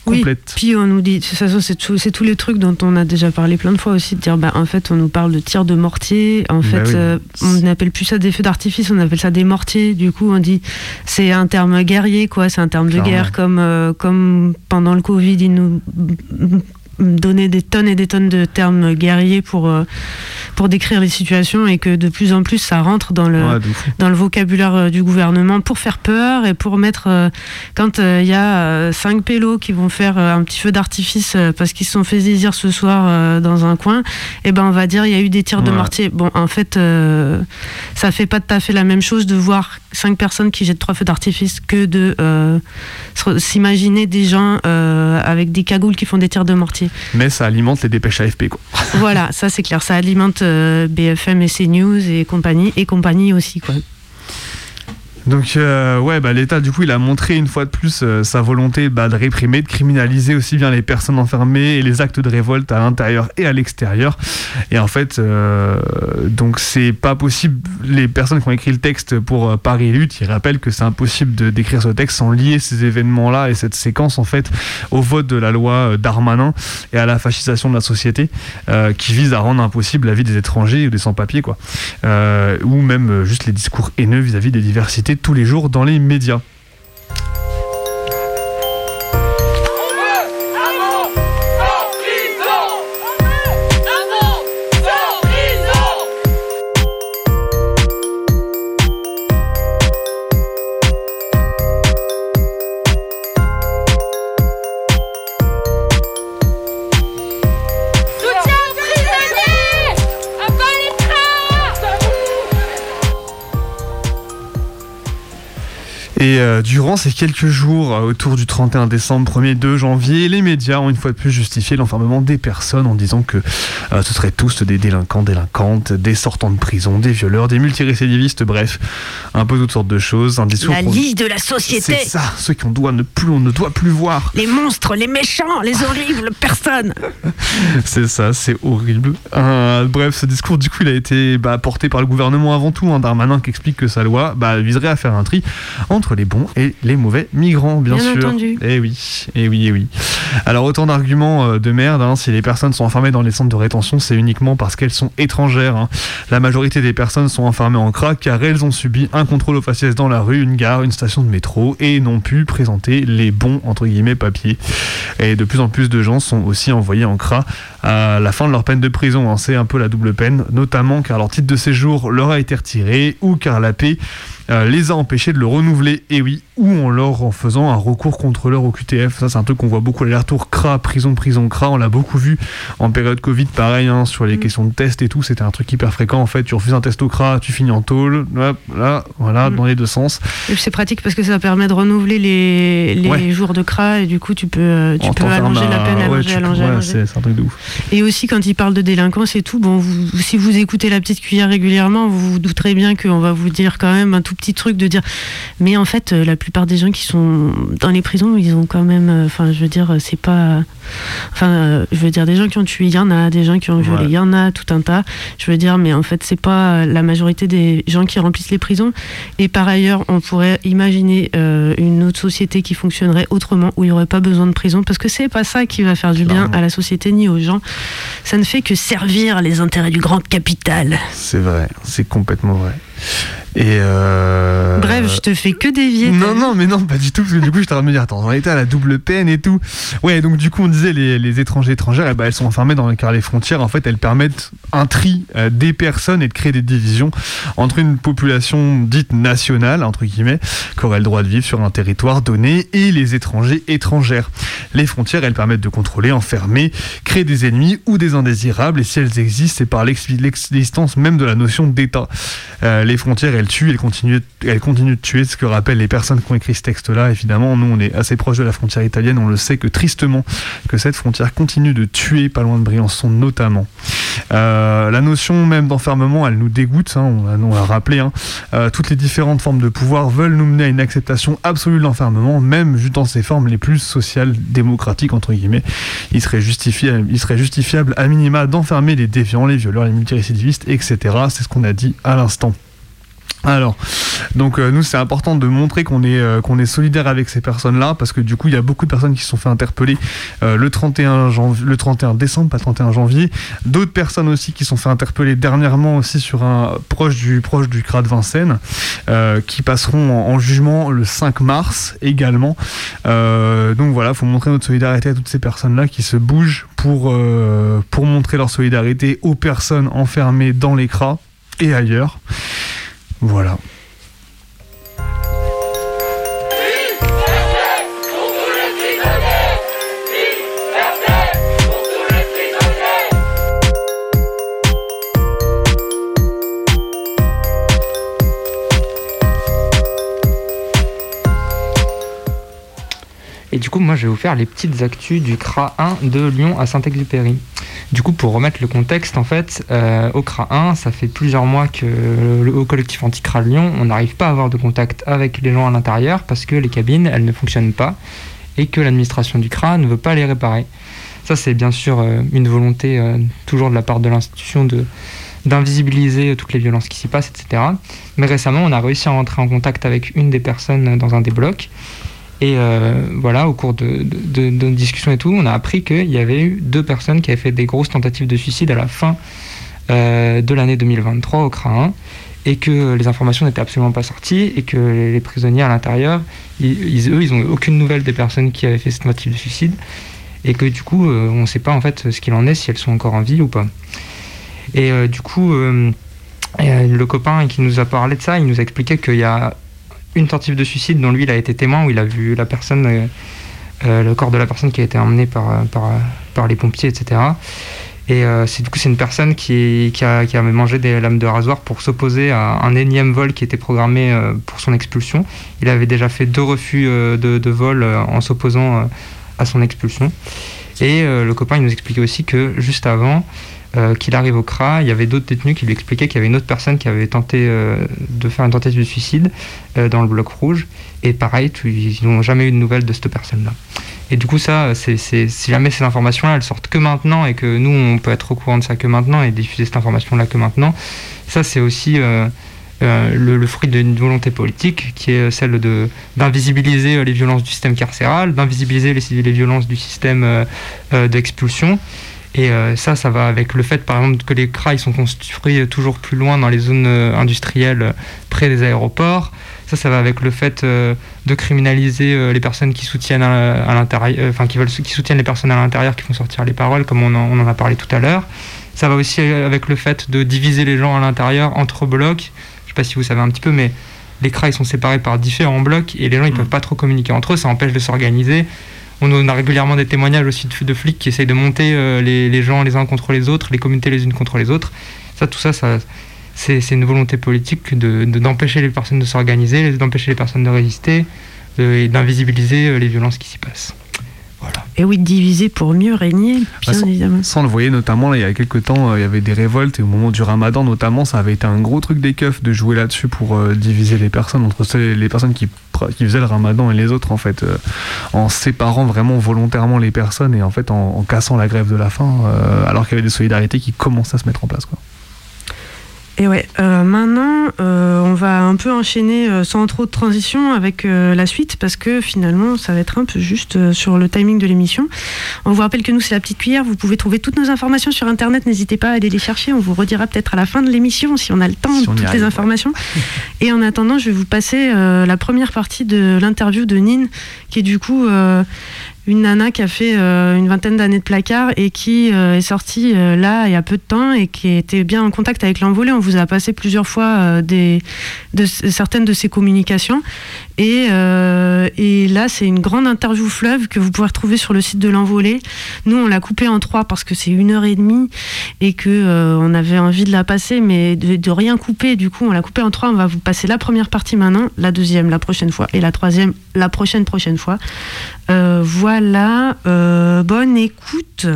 Oui, puis on nous dit, c'est tous les trucs dont on a déjà parlé plein de fois aussi, de dire, bah, en fait, on nous parle de tirs de mortier, en bah fait, euh, on n'appelle plus ça des feux d'artifice, on appelle ça des mortiers, du coup, on dit, c'est un terme guerrier, quoi, c'est un terme de guerre, comme, euh, comme pendant le Covid, ils nous donner des tonnes et des tonnes de termes guerriers pour, euh, pour décrire les situations et que de plus en plus ça rentre dans le, dans le vocabulaire euh, du gouvernement pour faire peur et pour mettre. Euh, quand il y a cinq pélos qui vont faire un petit feu d'artifice parce qu'ils se sont fait saisir ce soir dans un coin, et eh ben on va dire il y a eu des tirs de mortier. Bon, en fait, ça fait pas tout à fait la même chose de voir cinq personnes qui jettent trois feux d'artifice que de euh, s'imaginer des gens euh, avec des cagoules qui font des tirs de mortier. Mais ça alimente les dépêches AFP, quoi. voilà, ça c'est clair. Ça alimente BFM et CNews et compagnie, et compagnie aussi, quoi. Donc euh, ouais, bah, l'État du coup il a montré une fois de plus euh, sa volonté bah, de réprimer, de criminaliser aussi bien les personnes enfermées et les actes de révolte à l'intérieur et à l'extérieur. Et en fait, euh, donc c'est pas possible. Les personnes qui ont écrit le texte pour Paris Lutte, ils rappellent que c'est impossible de d'écrire ce texte sans lier ces événements-là et cette séquence en fait au vote de la loi Darmanin et à la fascisation de la société qui vise à rendre impossible la vie des étrangers ou des sans-papiers quoi, ou même juste les discours haineux vis à -vis des diversités tous les jours dans les médias. Et euh, durant ces quelques jours, euh, autour du 31 décembre, 1er 2 janvier, les médias ont une fois de plus justifié l'enfermement des personnes en disant que euh, ce seraient tous des délinquants, délinquantes, des sortants de prison, des violeurs, des multirécidivistes, bref, un peu toutes sortes de choses. Un discours la liste de la société. C'est ça, ceux qu'on doit ne plus, on ne doit plus voir. Les monstres, les méchants, les horribles personnes. c'est ça, c'est horrible. bref, ce discours, du coup, il a été bah, porté par le gouvernement avant tout. un Darmanin qui explique que sa loi bah, viserait à faire un tri entre les bons et les mauvais migrants, bien, sûr. Entendu. Et eh oui, et eh oui, et eh oui. Alors autant d'arguments euh, de merde. Hein, si les personnes sont enfermées dans les centres de rétention, c'est uniquement parce qu'elles sont étrangères. Hein. La majorité des personnes sont enfermées en crack car elles ont subi un contrôle au faciès dans la rue, une gare, une station de métro et n'ont pu présenter les bons entre guillemets papiers. Et de plus en plus de gens sont aussi envoyés en CRA à la fin de leur peine de prison. Hein. C'est un peu la double peine, notamment car leur titre de séjour leur a été retiré ou car la paix les a empêchés de le renouveler, et oui, ou en leur en faisant un recours contre leur au QTF. Ça, c'est un truc qu'on voit beaucoup, l'aller-retour CRA, prison, prison, CRA. On l'a beaucoup vu en période Covid, pareil, hein, sur les mm. questions de tests et tout. C'était un truc hyper fréquent. En fait, tu refuses un test au CRA, tu finis en tôle, là, voilà, mm. dans les deux sens. C'est pratique parce que ça permet de renouveler les, les jours de CRA et du coup, tu peux, euh, tu peux allonger la peine, allonger, allonger, allonger. C'est un truc de ouf. Et aussi, quand il parle de délinquance et tout, bon, si vous écoutez la petite cuillère régulièrement, vous vous douterez bien qu'on va vous dire quand même un tout petit truc de dire mais en fait euh, la plupart des gens qui sont dans les prisons ils ont quand même euh, enfin je veux dire c'est pas enfin euh, je veux dire des gens qui ont tué il y en a des gens qui ont violé il y en a tout un tas. Je veux dire mais en fait c'est pas la majorité des gens qui remplissent les prisons. Et par ailleurs on pourrait imaginer une autre société qui fonctionnerait autrement où il n'y aurait pas besoin de prison parce que c'est pas ça qui va faire du bien à la société ni aux gens. Ça ne fait que servir les intérêts du grand capital. C'est vrai c'est complètement vrai. Et euh... Bref, je te fais que dévier. Non, non, mais non, pas du tout, parce que du coup, je de me dire, attends, on était à la double peine et tout. Ouais, donc du coup, on les, étrangers étrangères, eh ben, elles sont enfermées car les frontières, en fait, elles permettent un tri euh, des personnes et de créer des divisions entre une population dite nationale, entre guillemets, qui aurait le droit de vivre sur un territoire donné, et les étrangers étrangères. Les frontières, elles permettent de contrôler, enfermer, créer des ennemis ou des indésirables, et si elles existent, c'est par l'existence même de la notion d'État. Euh, les frontières, elles tuent, elles continuent, elles continuent de tuer, ce que rappellent les personnes qui ont écrit ce texte-là. Évidemment, nous, on est assez proche de la frontière italienne, on le sait que tristement, que cette frontière continue de tuer, pas loin de Briançon notamment. Euh, la notion même d'enfermement, elle nous dégoûte, hein, on l'a rappelé. Hein. Euh, toutes les différentes formes de pouvoir veulent nous mener à une acceptation absolue de l'enfermement, même dans ses formes les plus sociales, démocratiques, entre guillemets. Il serait, il serait justifiable à minima d'enfermer les déviants, les violeurs, les multirécidivistes, etc. C'est ce qu'on a dit à l'instant. Alors, donc euh, nous c'est important de montrer qu'on est euh, qu'on est solidaire avec ces personnes-là parce que du coup il y a beaucoup de personnes qui se sont fait interpeller euh, le 31 janvier, le 31 décembre, pas le 31 janvier. D'autres personnes aussi qui se sont fait interpeller dernièrement aussi sur un proche du proche CRA de Vincennes qui passeront en, jugement le 5 mars également. donc voilà, faut montrer notre solidarité à toutes ces personnes-là qui se bougent pour pour montrer leur solidarité aux personnes enfermées dans les CRA et ailleurs. Voilà. Du coup, moi, je vais vous faire les petites actus du CRA 1 de Lyon à Saint-Exupéry. Du coup, pour remettre le contexte, en fait, euh, au CRA 1, ça fait plusieurs mois que le Haut Collectif Anti-CRA Lyon, on n'arrive pas à avoir de contact avec les gens à l'intérieur parce que les cabines, elles ne fonctionnent pas et que l'administration du CRA ne veut pas les réparer. Ça, c'est bien sûr euh, une volonté euh, toujours de la part de l'institution d'invisibiliser toutes les violences qui s'y passent, etc. Mais récemment, on a réussi à rentrer en contact avec une des personnes dans un des blocs. Et euh, voilà, au cours de, de, de, discussions et tout, on a appris qu'il y avait eu deux personnes qui avaient fait des grosses tentatives de suicide à la fin de l'année 2023 au 1 et que les informations n'étaient absolument pas sorties et que les prisonniers à l'intérieur, ils, eux, ils n'ont aucune nouvelle des personnes qui avaient fait cette tentative de suicide et que du coup, euh, on ne sait pas en fait ce qu'il en est, si elles sont encore en vie ou pas. Et euh, du coup, euh, le copain qui nous a parlé de ça, il nous a expliqué qu'il y a une tentative de suicide dont lui, il a été témoin, où il a vu la personne, le corps de la personne qui a été emmené par, par, par les pompiers, etc. Et c'est du coup c'est une personne qui, qui, a, qui, a, mangé des lames de rasoir pour s'opposer à un énième vol qui était programmé pour son expulsion. Il avait déjà fait deux refus de, de vol en s'opposant à son expulsion. Et euh, le copain il nous expliquait aussi que juste avant euh, qu'il arrive au CRA, il y avait d'autres détenus qui lui expliquaient qu'il y avait une autre personne qui avait tenté euh, de faire une tentative de suicide dans le bloc rouge. Et pareil, ils n'ont jamais eu de nouvelles de cette personne-là. Et du coup, ça, c'est, si jamais ces informations-là, elles sortent que maintenant et que nous, on peut être au courant de ça que maintenant et diffuser cette information-là que maintenant, ça, c'est aussi euh, le, fruit d'une volonté politique qui est celle d'invisibiliser euh, les violences du système carcéral, d'invisibiliser les, violences du système euh, d'expulsion. Et ça, ça va avec le fait, par exemple, que les CRA sont construits toujours plus loin dans les zones industrielles près des aéroports. Ça, ça va avec le fait de criminaliser les personnes qui soutiennent à, l'intérieur, enfin qui veulent, qui soutiennent les personnes à l'intérieur, qui font sortir les paroles, comme on en, on en a parlé tout à l'heure. Ça va aussi avec le fait de diviser les gens à l'intérieur entre blocs pas si vous savez un petit peu, mais les CRA ils sont séparés par différents blocs et les gens ils peuvent pas trop communiquer entre eux, ça empêche de s'organiser. On a régulièrement des témoignages aussi de, flics qui essayent de monter euh, les, gens les uns contre les autres, les communautés les unes contre les autres. Ça, tout ça, c'est une volonté politique d'empêcher de, les personnes de s'organiser, d'empêcher les personnes de résister et d'invisibiliser euh, les violences qui s'y passent. Et oui, diviser pour mieux régner, bien sans, évidemment. Sans le voyer, notamment, il y a quelques temps, euh, il y avait des révoltes, et au moment du ramadan, notamment, ça avait été un gros truc des keufs de jouer là-dessus pour euh, diviser les personnes, entre les personnes qui, qui faisaient le ramadan et les autres, en fait, euh, en séparant vraiment volontairement les personnes et en fait en, cassant la grève de la faim, alors qu'il y avait des solidarités qui commençaient à se mettre en place. Quoi. Et ouais, euh, maintenant, euh, on va un peu enchaîner euh, sans trop de transition avec la suite parce que finalement, ça va être un peu juste sur le timing de l'émission. On vous rappelle que nous, c'est la petite cuillère. Vous pouvez trouver toutes nos informations sur Internet. N'hésitez pas à aller les chercher. On vous redira peut-être à la fin de l'émission si on a le temps de toutes les informations. Et en attendant, je vais vous passer la première partie de l'interview de Nine, qui est du coup une nana qui a fait euh, une vingtaine d'années de placard et qui euh, est sortie euh, là il y a peu de temps et qui était bien en contact avec l'envolé. On vous a passé plusieurs fois certaines de ses communications. Et, là, c'est une grande interview fleuve que vous pouvez retrouver sur le site de l'envolé. Nous, on l'a coupée en trois parce que c'est une heure et demie et que on avait envie de la passer, mais de, de rien couper. Du coup, on l'a coupée en trois. On va vous passer la première partie maintenant, la deuxième la prochaine fois et la troisième la prochaine prochaine fois. Voilà voilà, euh, bonne écoute.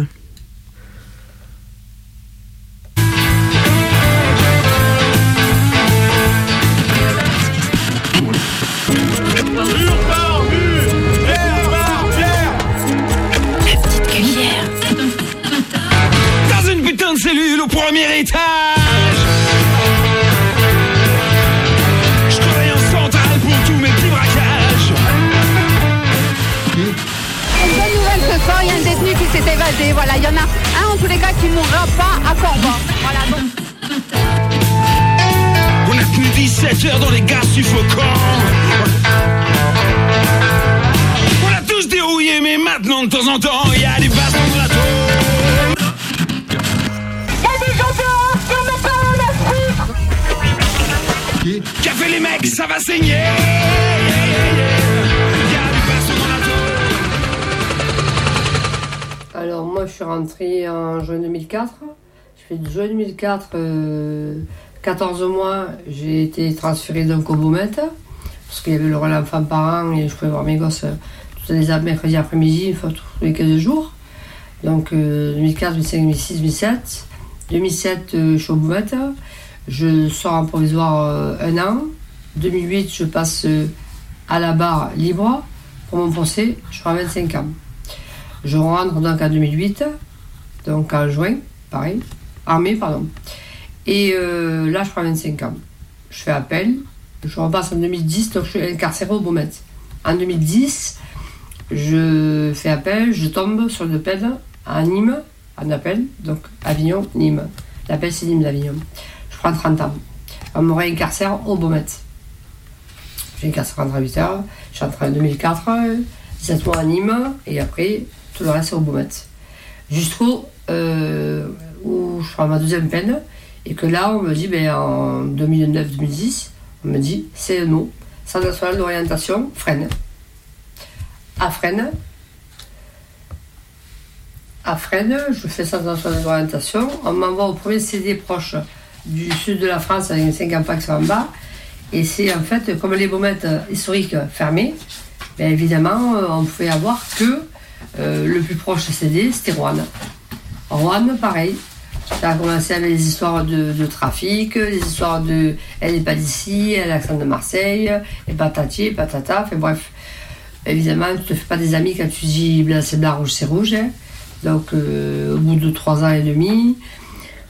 petite cuillère. Dans une putain de cellule au premier étage. Voilà, il y en a un en tous les cas qui ne mourra pas à Corban. Voilà, donc. On a tenu 17 heures dans les gaz suffocants. On a tous dérouillé, mais maintenant de temps en temps, il y a des basses dans la. Café les mecs, ça va saigner. Moi je suis rentrée en juin 2004. Je fais de juin 2004, 14 mois, j'ai été transférée d'un cobomètre parce qu'il y avait le relais enfant parent et je pouvais voir mes gosses tous les mercredis après-midi, tous les 15 jours. Donc euh, 2004, 2005, 2006, 2007. 2007, euh, je suis au. Je sors en provisoire euh, un an. 2008, je passe euh, à la barre libre pour mon procès. Je prends 25 ans. Je rentre donc en 2008, donc en juin, pareil, en mai, pardon. Et euh, là, je prends 25 ans. Je fais appel. Je repasse en 2010, donc je suis incarcéré au Beaumet. En 2010, je fais appel, je tombe sur le peine à Nîmes, en appel, donc Avignon, Nîmes. L'appel, c'est Nîmes d'Avignon. Je prends 30 ans. On me réincarcère au Beaumet. J'ai incarcéré en 38 heures. Je suis entré en 2004, 17 mois à Nîmes, et après, tout le reste, c'est au Beaumet. Jusqu'au euh, où je prends ma deuxième peine, et que là, on me dit, ben, en 2009-2010, on me dit, c'est non. Centre national d'orientation, Fresnes. À Fresnes. À Fresnes, je fais Centre national d'orientation. On m'envoie au premier CD proche du sud de la France avec 50 packs en bas. Et c'est en fait, comme les baumettes historiques fermées, bien évidemment, euh, on pouvait avoir que euh, le plus proche CD, c'était Rouen. Rouen, pareil. Ça a commencé avec les histoires de, trafic, les histoires de elle n'est pas d'ici, elle est accent de Marseille, et patati, et patata, enfin bref. Évidemment, tu te fais pas des amis quand tu dis blanc c'est blanc, rouge c'est rouge. hein. Donc, euh, au bout de trois ans et demi,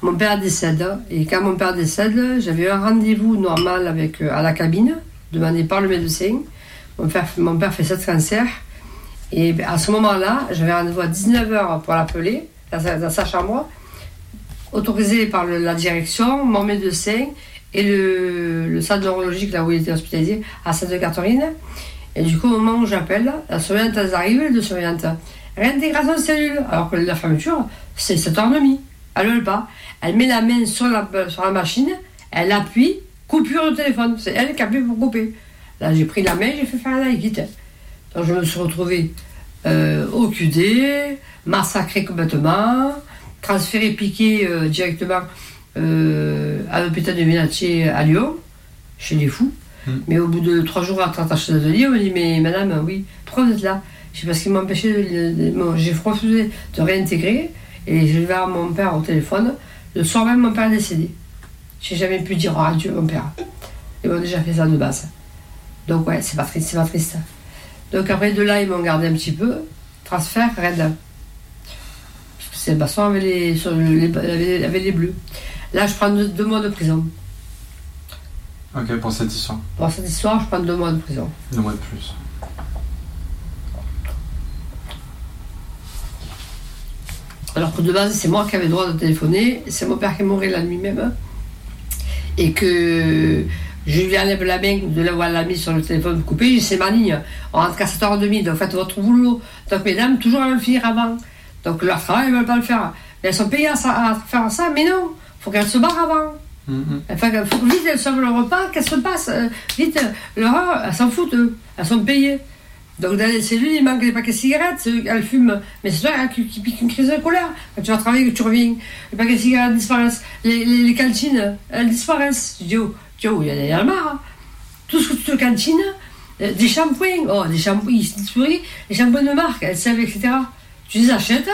mon père décède. Et quand mon père décède, j'avais un rendez-vous normal avec, euh, à la cabine, demandé par le médecin. Mon père, mon père fait sept cancers. Et ben, à ce moment-là, j'avais rendez-vous à 19h pour l'appeler, dans dans sa chambre, autorisé par le- la direction, mon médecin et le, le centre neurologique, là où il était hospitalisé, à Sainte-Catherine. Et du coup, au moment où j'appelle, la surveillante elle arrive, le surveillante, réintégration de cellules. Alors que la fermeture, c'est 7h30. Elle ne veut pas. Elle met la main sur la, sur la machine, elle appuie, coupure de téléphone. C'est elle qui appuie pour couper. Là, j'ai pris la main, j'ai fait faire la quitte. Donc, je me suis retrouvée euh, au QD, massacrée complètement, transférée, piquée euh, directement euh, à l'hôpital de Ménatier à Lyon, chez les fous. Mais au bout de trois jours à attaché de lit, on me dit Mais madame, oui, pourquoi vous êtes là? Sais parce qu'il m'empêchait de. de- bon, J'ai refusé de réintégrer et je vais voir mon père au téléphone. Le soir même, mon père est décédé. J'ai jamais pu dire oh, adieu, mon père. Ils m'ont déjà fait ça de base. Donc, ouais, c'est pas triste, c'est pas triste. Donc, après de là, ils m'ont gardé un petit peu. Transfert, raide. Parce que c'est le baston avec les, sur le- les, avec, les bleus. Là, je prends deux, deux mois de prison. Ok, pour cette histoire. Pour cette histoire, je prends deux mois de prison. Deux mois de plus. Alors que de base, c'est moi qui avais le droit de téléphoner, c'est mon père qui est mort la nuit même. Et que je lui enlève la main de l'avoir la mise sur le téléphone coupé, c'est ma ligne. On rentre qu'à 7h30, donc faites votre boulot. Donc mesdames, toujours elles veulent finir avant. Donc leur travail, elles ne veulent pas le faire. Mais elles sont payées à, à faire ça, mais non, il faut qu'elles se barrent avant. Enfin, il faut que vite elles servent le repas, qu'elles se passent. euh, vite, leur heure, elles s'en foutent, eux. Elles sont payées. Donc dans les cellules, il manque des paquets de cigarettes, elles fument. Mais c'est toi qui, qui pique une crise de colère. Quand tu vas travailler, que tu reviens, les paquets de cigarettes disparaissent. Les, les, les cantines, elles disparaissent. Je dis, oh, tu vois, il y a, il y a le marre. hein. Tout ce que tu te cantines, euh, des shampoings, oh, des shampoings, ils les shampoings de marque, etc. Tu les achètes,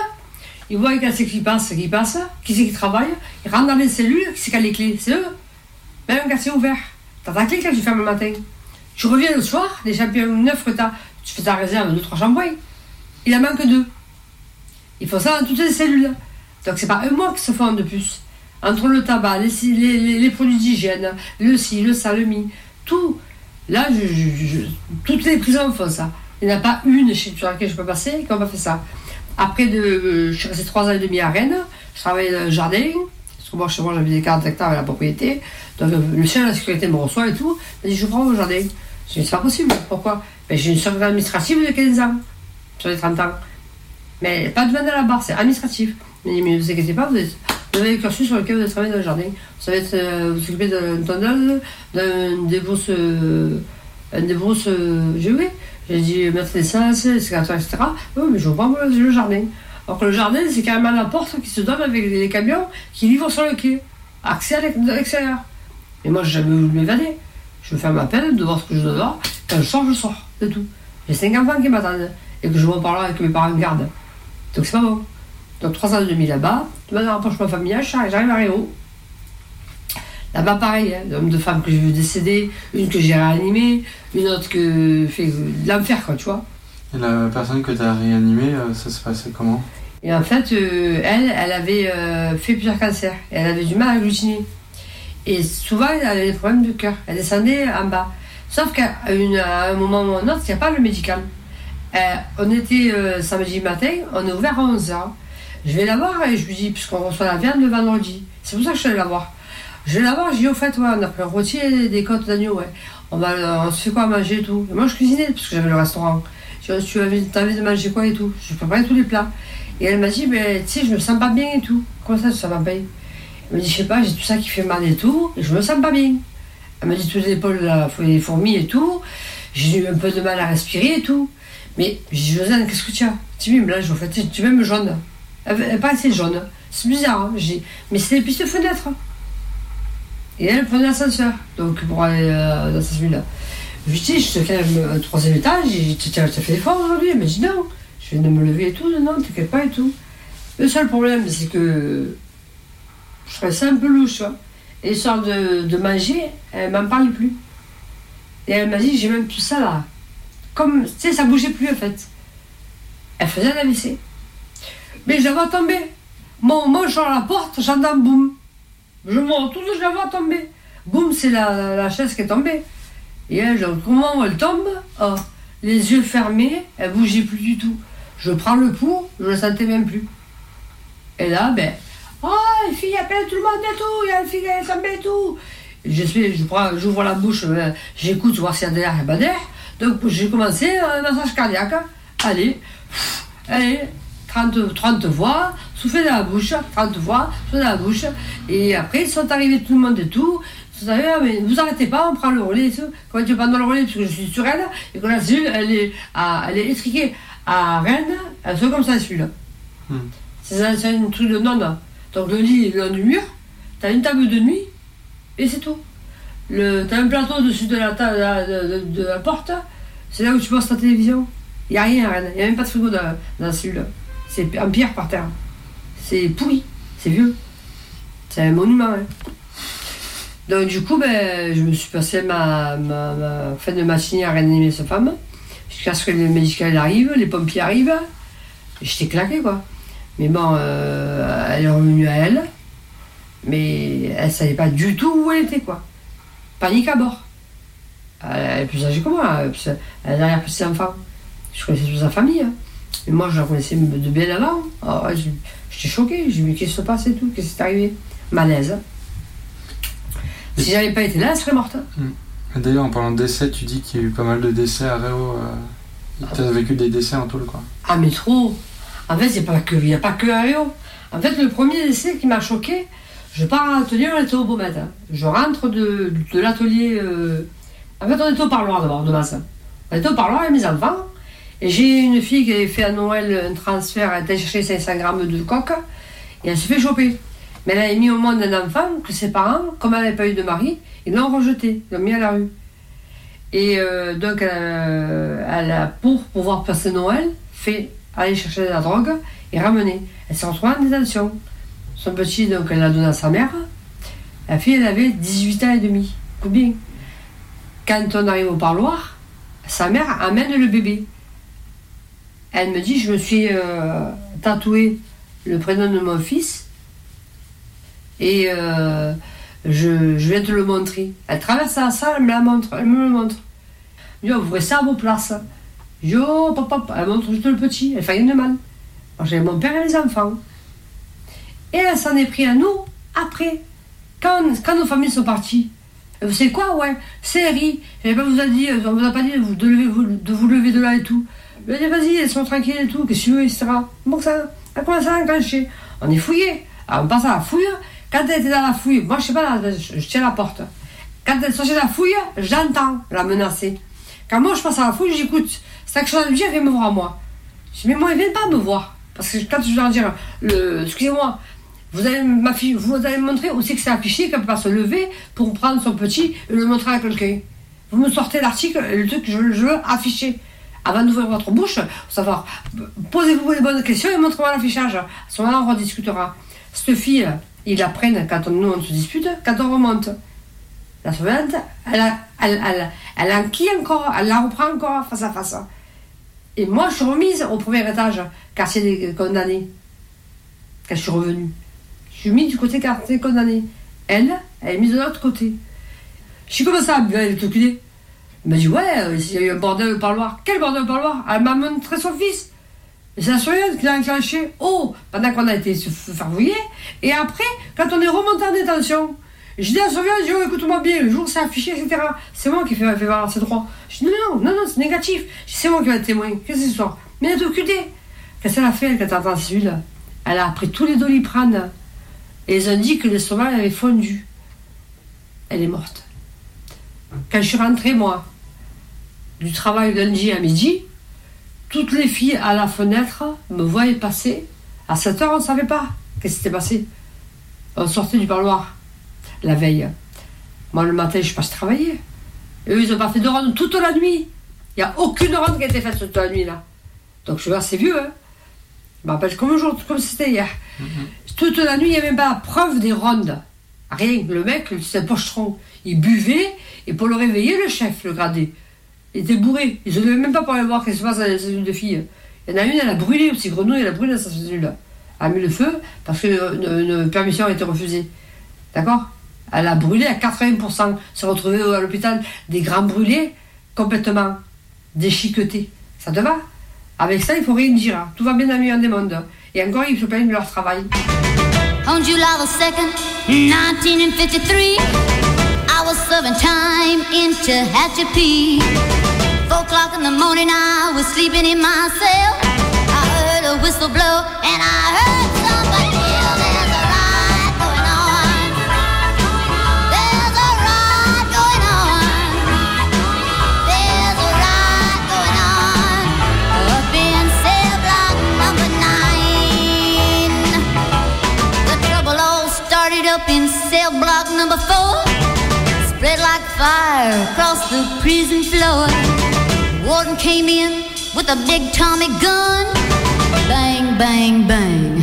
ils voient quand c'est qui passe, qui passe, qui c'est qui travaille, ils rentrent dans les cellules, qui c'est qui a les clés, c'est eux. Même quand c'est ouvert. T'as ta clé quand tu fermes le matin. Tu reviens le soir, les champignons neufs que t'as, tu fais ta réserve de 3 shampoings. Il en manque deux. Il faut ça dans toutes les cellules. Donc c'est pas un mois qui se font de plus. Entre le tabac, les, les, les- produits d'hygiène, le ci, le ça, le mi, tout. Là, je, toutes les prisons font ça. Il n'y en a pas une chez- sur laquelle je peux passer qui n'a pas fait ça. Après, de, euh, je suis resté trois ans et demi à Rennes. Je travaillais dans le jardin. Parce que moi, chez moi, j'avais des 40 hectares avec la propriété. Donc, euh, le chien de la sécurité me reçoit et tout. Il dit, je prends au jardin. Je dis, c'est pas possible. Pourquoi? Ben, J'ai une secrétaire administrative de 15 ans, sur les 30 ans. Mais pas de demande à la barre, c'est administratif. Il dit, mais ne vous inquiétez pas, vous, êtes, vous avez le cursus sur lequel vous avez travaillé dans le jardin. Vous savez être, euh, vous occuper d'un tonneau, d'un débrousse, euh, un débrousse, euh, oui. J'ai dit, mettre l'essence, les sécateurs, etc. Oui, mais je vois le, jardin. Alors que le jardin, c'est carrément la porte qui se donne avec les, camions qui livrent sur le quai. Accès à l'extérieur. Et moi, j'ai jamais voulu m'évader. Je fais ma peine de voir ce que je dois voir. Quand je sors, je sors. C'est tout. J'ai cinq enfants qui m'attendent. et que je repars là avec mes parents de garde. Donc c'est pas bon. Donc trois ans et demi là-bas, dans un rapprochement familial, j'arrive à Réau. Là-bas, pareil, hein, nombre de femmes que j'ai vu décéder, une que j'ai réanimée, une autre que fait de l'enfer, quoi, tu vois. Et la personne que tu as réanimée, euh, ça se passait comment? Et en fait, euh, elle, elle avait euh, fait plusieurs cancers. Et elle avait du mal à glutiner. Et souvent, elle avait des problèmes de cœur. Elle descendait en bas. Sauf qu'à un moment ou un autre, il n'y a pas le médical. Euh, on était samedi matin, on est ouvert à 11h. Je vais la voir et je lui dis, puisqu'on reçoit la viande le vendredi. C'est pour ça que je suis allée la voir. Je vais la voir, je dis, au fait, ouais, on a pris un rôti et des côtes d'agneau, ouais. On, va, euh, on se fait quoi à manger et tout. Moi, je cuisinais, parce que j'avais le restaurant. Je dis, tu as envie, de manger quoi et tout. Je préparais tous les plats. Et elle m'a dit, mais tu sais, je me sens pas bien et tout. Comment ça, tu sens pas bien? Elle me dit, je sais pas, j'ai tout ça qui fait mal et tout, et je me sens pas bien. Elle m'a dit, toutes les épaules, là, les fourmis et tout. J'ai eu un peu de mal à respirer et tout. Mais j'ai dit, Josiane, qu'est-ce que tu as? Tu dis, mais là, je fait, tu tu es même Elle est pas assez jaune. C'est bizarre. Hein. Mais c'est des pistes de fenêtre. Et elle prenait l'ascenseur, donc pour aller euh, dans cette ville-là. Je dis, je te fais un troisième étage, j'ai dit, as fait l'effort aujourd'hui Elle m'a dit, non, je viens de me lever et tout, non, t'inquiète pas et tout. Le seul problème, c'est que je trouvais ça un peu louche. Et l'histoire de, manger, elle m'en parlait plus. Et elle m'a dit, j'ai même tout ça là. Comme, tu sais, ça bougeait plus en fait. Elle faisait la WC. Mais je vois tomber. Mon manche à la porte, j'entends boum. Je me retourne, je la vois tomber. Boum, c'est la, la chaise qui est tombée. Et elle, donc, comment elle tombe Ah, Les yeux fermés, elle bougeait plus du tout. Je prends le pouls, je ne le sentais même plus. Et là, ben, oh, les filles appellent tout le monde et tout, il y a une fille qui est tombée et tout. Je suis, je prends, j'ouvre la bouche, euh, j'écoute voir s'il y a d'air, il n'y a pas d'air. Donc j'ai commencé un massage cardiaque. Allez, allez, 30, 30 voix, soufflez dans la bouche, 30 voix, soufflez dans la bouche. Et après, ils sont arrivés tout le monde et tout. Ils sont arrivés, ah, mais vous arrêtez pas, on prend le relais. Comment tu prends le relais Parce que je suis sur elle, et que la cellule, elle est, à, elle est étriquée à Rennes, elle se comme ça, celui-là. C'est un, c'est un truc de nonne. Donc le lit est le long du mur, t'as une table de nuit, et c'est tout. Le, t'as un plateau au-dessus de la, ta- de, la- de- de la porte, c'est là où tu passes ta télévision. Il n'y a rien à Rennes, il n'y a même pas de frigo dans, dans la cellule. C'est en pierre par terre. C'est pourri, c'est vieux. C'est un monument. hein. Donc du coup, ben, je me suis passé ma, ma, ma fin de matinée à réanimer cette femme, jusqu'à ce que le médical arrive, les pompiers arrivent. J'étais claqué quoi. Mais bon, euh, elle est revenue à elle, mais elle savait pas du tout où elle était quoi. Panique à bord. Elle est plus âgée que moi, elle a derrière plus enfants. Je connaissais toute sa famille. hein. Mais moi, je la connaissais de bien avant. Ah J'étais choquée. J'ai mais qu'est-ce qui se passe et tout? Qu'est-ce qui est arrivé? Malaise. Si j'avais pas été là, elle serait morte. Et D'ailleurs, en parlant de décès, tu dis qu'il y a eu pas mal de décès à Réo. Euh... Tu as vécu des décès en tout, quoi. Ah, mais trop En fait, il n'y a pas que Ario. En fait, le premier essai qui m'a choqué, je pars à l'atelier, on était au Beaumet. hein. Je rentre de, de l'atelier. euh, En fait, on était au parloir d'abord, de base. On était au parloir avec mes enfants. J'ai une fille qui avait fait à Noël un transfert, elle était chercher 500 grammes de coque, et elle se fait choper. Mais elle avait mis au monde un enfant que ses parents, comme elle n'avait pas eu de mari, ils l'ont rejeté, ils l'ont mis à la rue. Et euh, donc, a, pour pouvoir passer Noël, fait aller chercher de la drogue et ramener. Elle s'est retrouvée en détention. Son petit, donc, elle l'a donné à sa mère. La fille, elle avait 18 ans et demi. Écoute bien. Quand on arrive au parloir, sa mère amène le bébé. Elle me dit, je me suis euh, tatoué le prénom de mon fils et euh, je, je vais te le montrer. Elle traverse la salle, elle me la montre, elle me le montre. Me dit, oh, vous restez à vos places. Je dis, oh, papa, elle montre juste le petit, elle fait rien de mal. J'ai mon père et les enfants. Et elle s'en est pris à nous après, quand, nos familles sont parties. Vous savez quoi, ouais, c'est Harry. J'avais pas vous a vous a pas dit de vous lever de là et tout. A dit, vas-y, laisse-moi tranquille et tout, qu'est-ce que tu veux, etc. Bon, ça, elle commence à enclencher. On est fouillé. Alors, on passe à la fouille. Quand elle était dans la fouille, moi, je sais pas, je, tiens la porte. Quand elle sortait de la fouille, j'entends la menacer. Quand moi, je passe à la fouille, j'écoute. C'est quelque chose à lui dire, elle vient me voir, moi. Je dis, mais moi, ils viennent pas me voir. Parce que quand je leur dire, le, excusez-moi, vous allez, vous allez me montrer où c'est que c'est affiché qu'elle peut pas se lever pour prendre son petit et le montrer à quelqu'un. Vous me sortez l'article, le truc je, je veux afficher. Avant d'ouvrir votre bouche, savoir, posez-vous les bonnes questions et montrez-moi l'affichage. À ce moment-là, on rediscutera. Cette fille, ils la prennent quand on, nous on se dispute, quand on remonte. La surveillante, elle, elle, elle, elle enquille encore, elle la reprend encore face à face. Et moi, je suis remise au premier étage, quartier des condamnés. Quand je suis revenue. Je suis mise du côté quartier des condamnés. Elle, elle est mise de l'autre côté. Je suis comme ça, elle est occupée. Elle m'a dit, ouais, euh, il y a eu un bordel au parloir. Quel bordel au parloir? Elle m'a montré son fils. C'est la surveillante qui l'a enclenché. Oh, pendant qu'on a été se f- faire fouiller. Et après, quand on est remonté en détention, je dis à la surveillante, je dis, oh, écoute-moi bien, le jour c'est affiché, etc. C'est moi qui fais, fait valoir ses droits. Je dis, non, non, non, non, c'est négatif. C'est moi qui vais être témoin. Qu'est-ce que c'est Mais elle est occupée. Qu'est-ce qu'elle a fait, quand elle a entendu celui-là Elle? A pris tous les doliprane. Et ils ont dit que l'estomac avait fondu. Elle est morte. Quand je suis rentrée, moi, du travail lundi à midi, toutes les filles à la fenêtre me voyaient passer. À 7 heures, on ne savait pas qu'est-ce qui s'était passé. On sortait du parloir la veille. Moi, le matin, je passe travailler. Et eux, ils ont pas fait de ronde toute la nuit. Il n'y a aucune ronde qui a été faite toute la nuit, là. Donc, je suis assez vieux, hein. Je me rappelle comme aujourd'hui, comme c'était hier. Toute la nuit, il n'y avait même pas la preuve des rondes. Rien. Le mec, c'est un pochetron. Il buvait, et pour le réveiller, le chef, le gradé, il était bourré. Ils ne devaient même pas pour aller voir qu'est-ce qui se passe dans les cellules de filles. Il y en a une, elle a brûlé aussi, Grenouille, elle a brûlé dans sa cellule. Elle a mis le feu parce qu'une une permission a été refusée. D'accord? Elle a brûlé à 80%. s'est retrouvée à l'hôpital des grands brûlés, complètement déchiquetés. Ça te va? Avec ça, il faut rien dire. Tout va bien dans le meilleur des. Et encore, ils se plaignent de leur travail. On July the 2nd, 1953, I was serving time in Tehachapi. Four o'clock in the morning, I was sleeping in my cell. I heard a whistle blow and I heard cell block number four. Spread like fire across the prison floor. Warden came in with a big Tommy gun. Bang, bang, bang.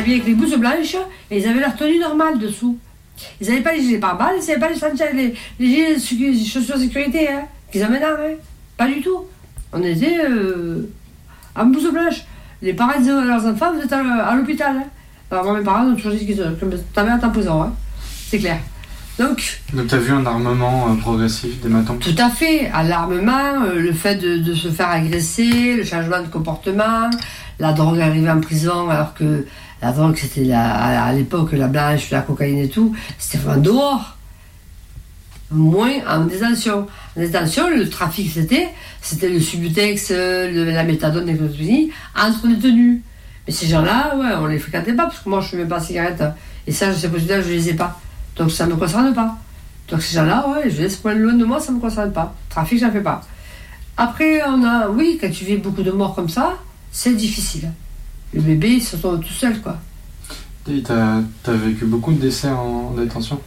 S'habillaient avec les blouses blanches et ils avaient leur tenue normale dessous. Ils n'avaient pas les gilets pare-balles, ils n'avaient pas les, chantiers- les, les gilets chaussures de sécurité hein, qu'ils ont maintenant. Hein. Pas du tout. On était euh, en blouse blanche. Les parents disaient à leurs enfants, vous êtes à, l'hôpital. Hein. Alors moi, mes parents ont toujours dit qu'ils sont comme ta mère est en prison. Hein. C'est clair. Donc, Donc t'as vu un armement euh, progressif des matons? Tout à fait, à l'armement, euh, le fait de, de se faire agresser, le changement de comportement, la drogue arrivée en prison alors que la drogue c'était à, l'époque la blanche, la cocaïne et tout, c'était vraiment dehors. Moins en détention. En détention, le trafic c'était, c'était le subutex, euh, la méthadone et tout entre détenus. Mais ces gens-là, ouais, on les fréquentait pas parce que moi je ne fumais pas de cigarette. Et ça, ces possibilités, je ne les ai pas. Donc ça ne me concerne pas. Donc ces gens-là, ouais, je laisse point loin de moi, ça ne me concerne pas. Trafic, j'en fais pas. Après, on a, oui, quand tu vis beaucoup de morts comme ça, c'est difficile. Le bébé, il se retrouve tout seul, quoi. T'as as vécu beaucoup de décès en détention?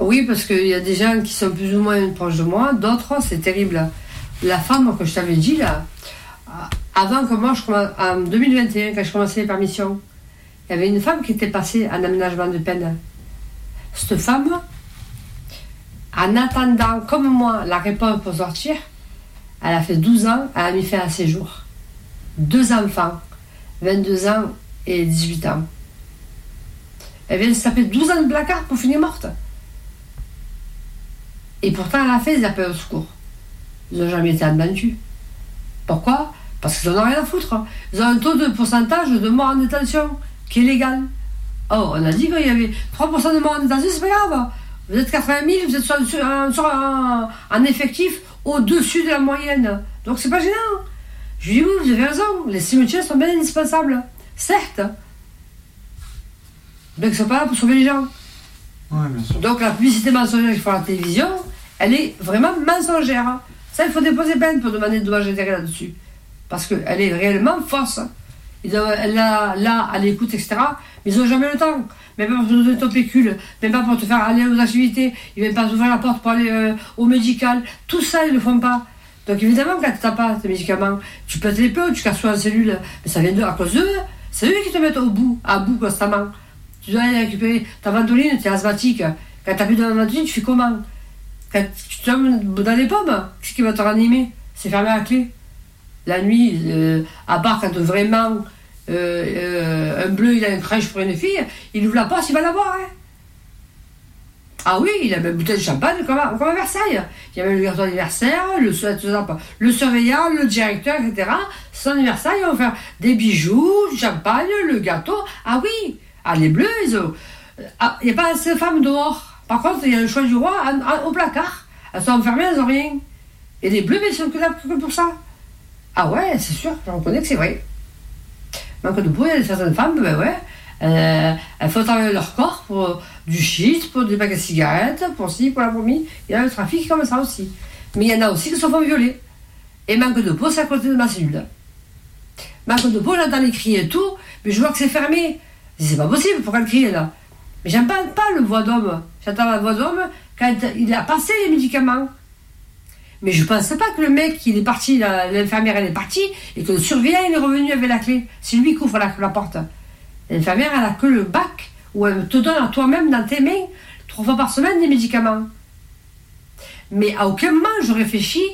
Oui, parce qu'il y a des gens qui sont plus ou moins proches de moi, d'autres, c'est terrible. La femme que je t'avais dit, là, avant que moi, je commence, en 2021, quand je commençais les permissions, il y avait une femme qui était passée en aménagement de peine. Cette femme, en attendant, comme moi, la réponse pour sortir, elle a fait 12 ans, elle a mis fin à ses jours. Deux enfants, 22 ans et 18 ans. Elle vient de se taper 12 ans de placard pour finir morte. Et pourtant, elle a fait des appels au secours. Ils n'ont jamais été entendus. Pourquoi? Parce qu'ils n'en ont rien à foutre. Ils ont un taux de pourcentage de morts en détention qui est légal. Oh, on a dit qu'il y avait 3% de morts en États-Unis, c'est pas grave. Vous êtes 80 000, vous êtes sur, effectif au-dessus de la moyenne. Donc c'est pas gênant. Je lui dis, oui, vous avez raison, les cimetières sont bien indispensables. Certes. Mais ils sont pas là pour sauver les gens. Ouais, bien sûr. Donc la publicité mensongère qu'ils font à la télévision, elle est vraiment mensongère. Ça, il faut déposer plainte pour demander de dommages intérêts là-dessus. Parce qu'elle est réellement fausse. Ils elle là, là, à l'écoute, etc. Mais ils n'ont jamais le temps. Même pas pour te donner ton pécule, même pas pour te faire aller aux activités. Ils ne viennent pas t'ouvrir la porte pour aller euh, au médical. Tout ça, ils ne le font pas. Donc évidemment, quand tu n'as pas tes médicaments, tu pètes les plombs, tu casses en cellule. Mais ça vient de, à cause d'eux. C'est eux qui te mettent au bout, à bout constamment. Tu dois aller récupérer ta ventoline, tu es asthmatique. Quand tu plus de ventoline, tu fais comment? Quand tu tombes dans les pommes, qu'est-ce qui va te ranimer? C'est fermé à la clé. La nuit, euh, à part quand vraiment euh, euh, un bleu, il a une crèche pour une fille, il ouvre la porte, il va la voir. hein. Ah oui, il a même une bouteille de champagne comme à, Versailles. Il y avait le gâteau d'anniversaire, le, le surveillant, le directeur, etc. Son anniversaire, ils vont faire des bijoux, du champagne, le gâteau. Ah oui, ah, les bleus, ils ont. Ah, il n'y a pas assez de femmes dehors. Par contre, il y a le choix du roi au placard. Elles sont enfermées, elles n'ont rien. Et les bleus, mais ils sont que là pour ça. Ah ouais, c'est sûr, je reconnais que c'est vrai. Manque de des certaines femmes, ben ouais, euh, elles font travailler leur corps pour euh, du shit, pour des paquets de cigarettes, pour ci, pour la promis. Il y a le trafic comme ça aussi. Mais il y en a aussi qui se font violer. Et manque de peau, c'est à côté de ma cellule. Manque de peau, j'entends les cris et tout, mais je vois que c'est fermé. C'est pas possible, pourquoi le crier là? Mais j'aime pas, pas le voix d'homme. J'entends la voix d'homme quand il a passé les médicaments. Mais je pensais pas que le mec, il est parti, l'infirmière, elle est partie, et que le surveillant, il est revenu avec la clé. C'est lui qui ouvre la porte. L'infirmière, elle a que le bac, où elle te donne à toi-même, dans tes mains, trois fois par semaine, des médicaments. Mais à aucun moment, je réfléchis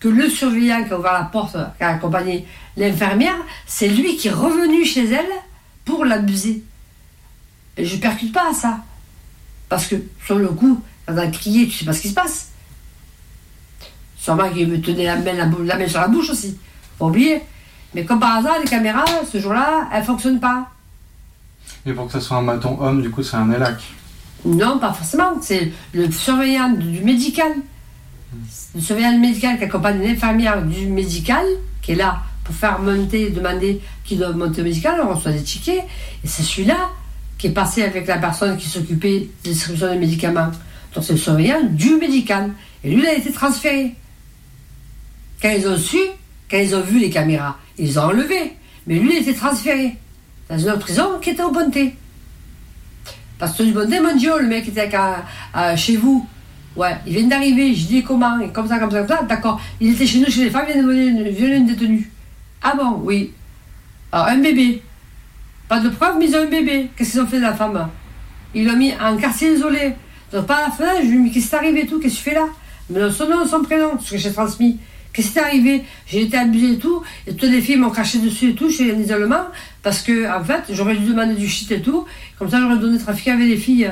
que le surveillant qui a ouvert la porte, qui a accompagné l'infirmière, c'est lui qui est revenu chez elle pour l'abuser. Je percute pas à ça. Parce que, sur le coup, quand a crié, tu sais pas ce qui se passe. Sûrement qu'il me tenait la main, la, la main sur la bouche aussi. Faut oublier. Mais comme par hasard, les caméras, ce jour-là, elles fonctionnent pas. Et pour que ça soit un maton homme, du coup, c'est un élac. Non, pas forcément. C'est le surveillant du médical. Le surveillant médical qui accompagne l'infirmière du médical, qui est là pour faire monter, demander qui doit monter au médical, on reçoit des tickets. Et c'est celui-là qui est passé avec la personne qui s'occupait de la distribution des médicaments. Donc c'est le surveillant du médical. Et lui, il a été transféré. Quand ils ont su, quand ils ont vu les caméras, ils ont enlevé. Mais lui, il a été transféré dans une autre prison qui était au Bonté. Parce que du Bonté, mon le mec était à- à- chez vous. Ouais, il vient d'arriver, je dis comment, et comme ça, comme ça, comme ça, d'accord. Il était chez nous, chez les femmes, il vient de violer une, détenue. Ah bon, oui. Alors, un bébé. Pas de preuve, mais ils ont un bébé. Qu'est-ce qu'ils ont fait de la femme? Ils l'ont mis en quartier isolé. Donc, pas à la fenêtre, je lui ai dit, qu'est-ce qui t'est arrivé et tout? Qu'est-ce que tu fais là? Mais son nom, son prénom, ce que j'ai transmis. Qu'est-ce qui t'est arrivé? J'ai été abusée et tout, et toutes les filles m'ont craché dessus et tout, je suis en isolement, parce que, en fait, j'aurais dû demander du shit et tout, comme ça j'aurais donné trafic avec les filles.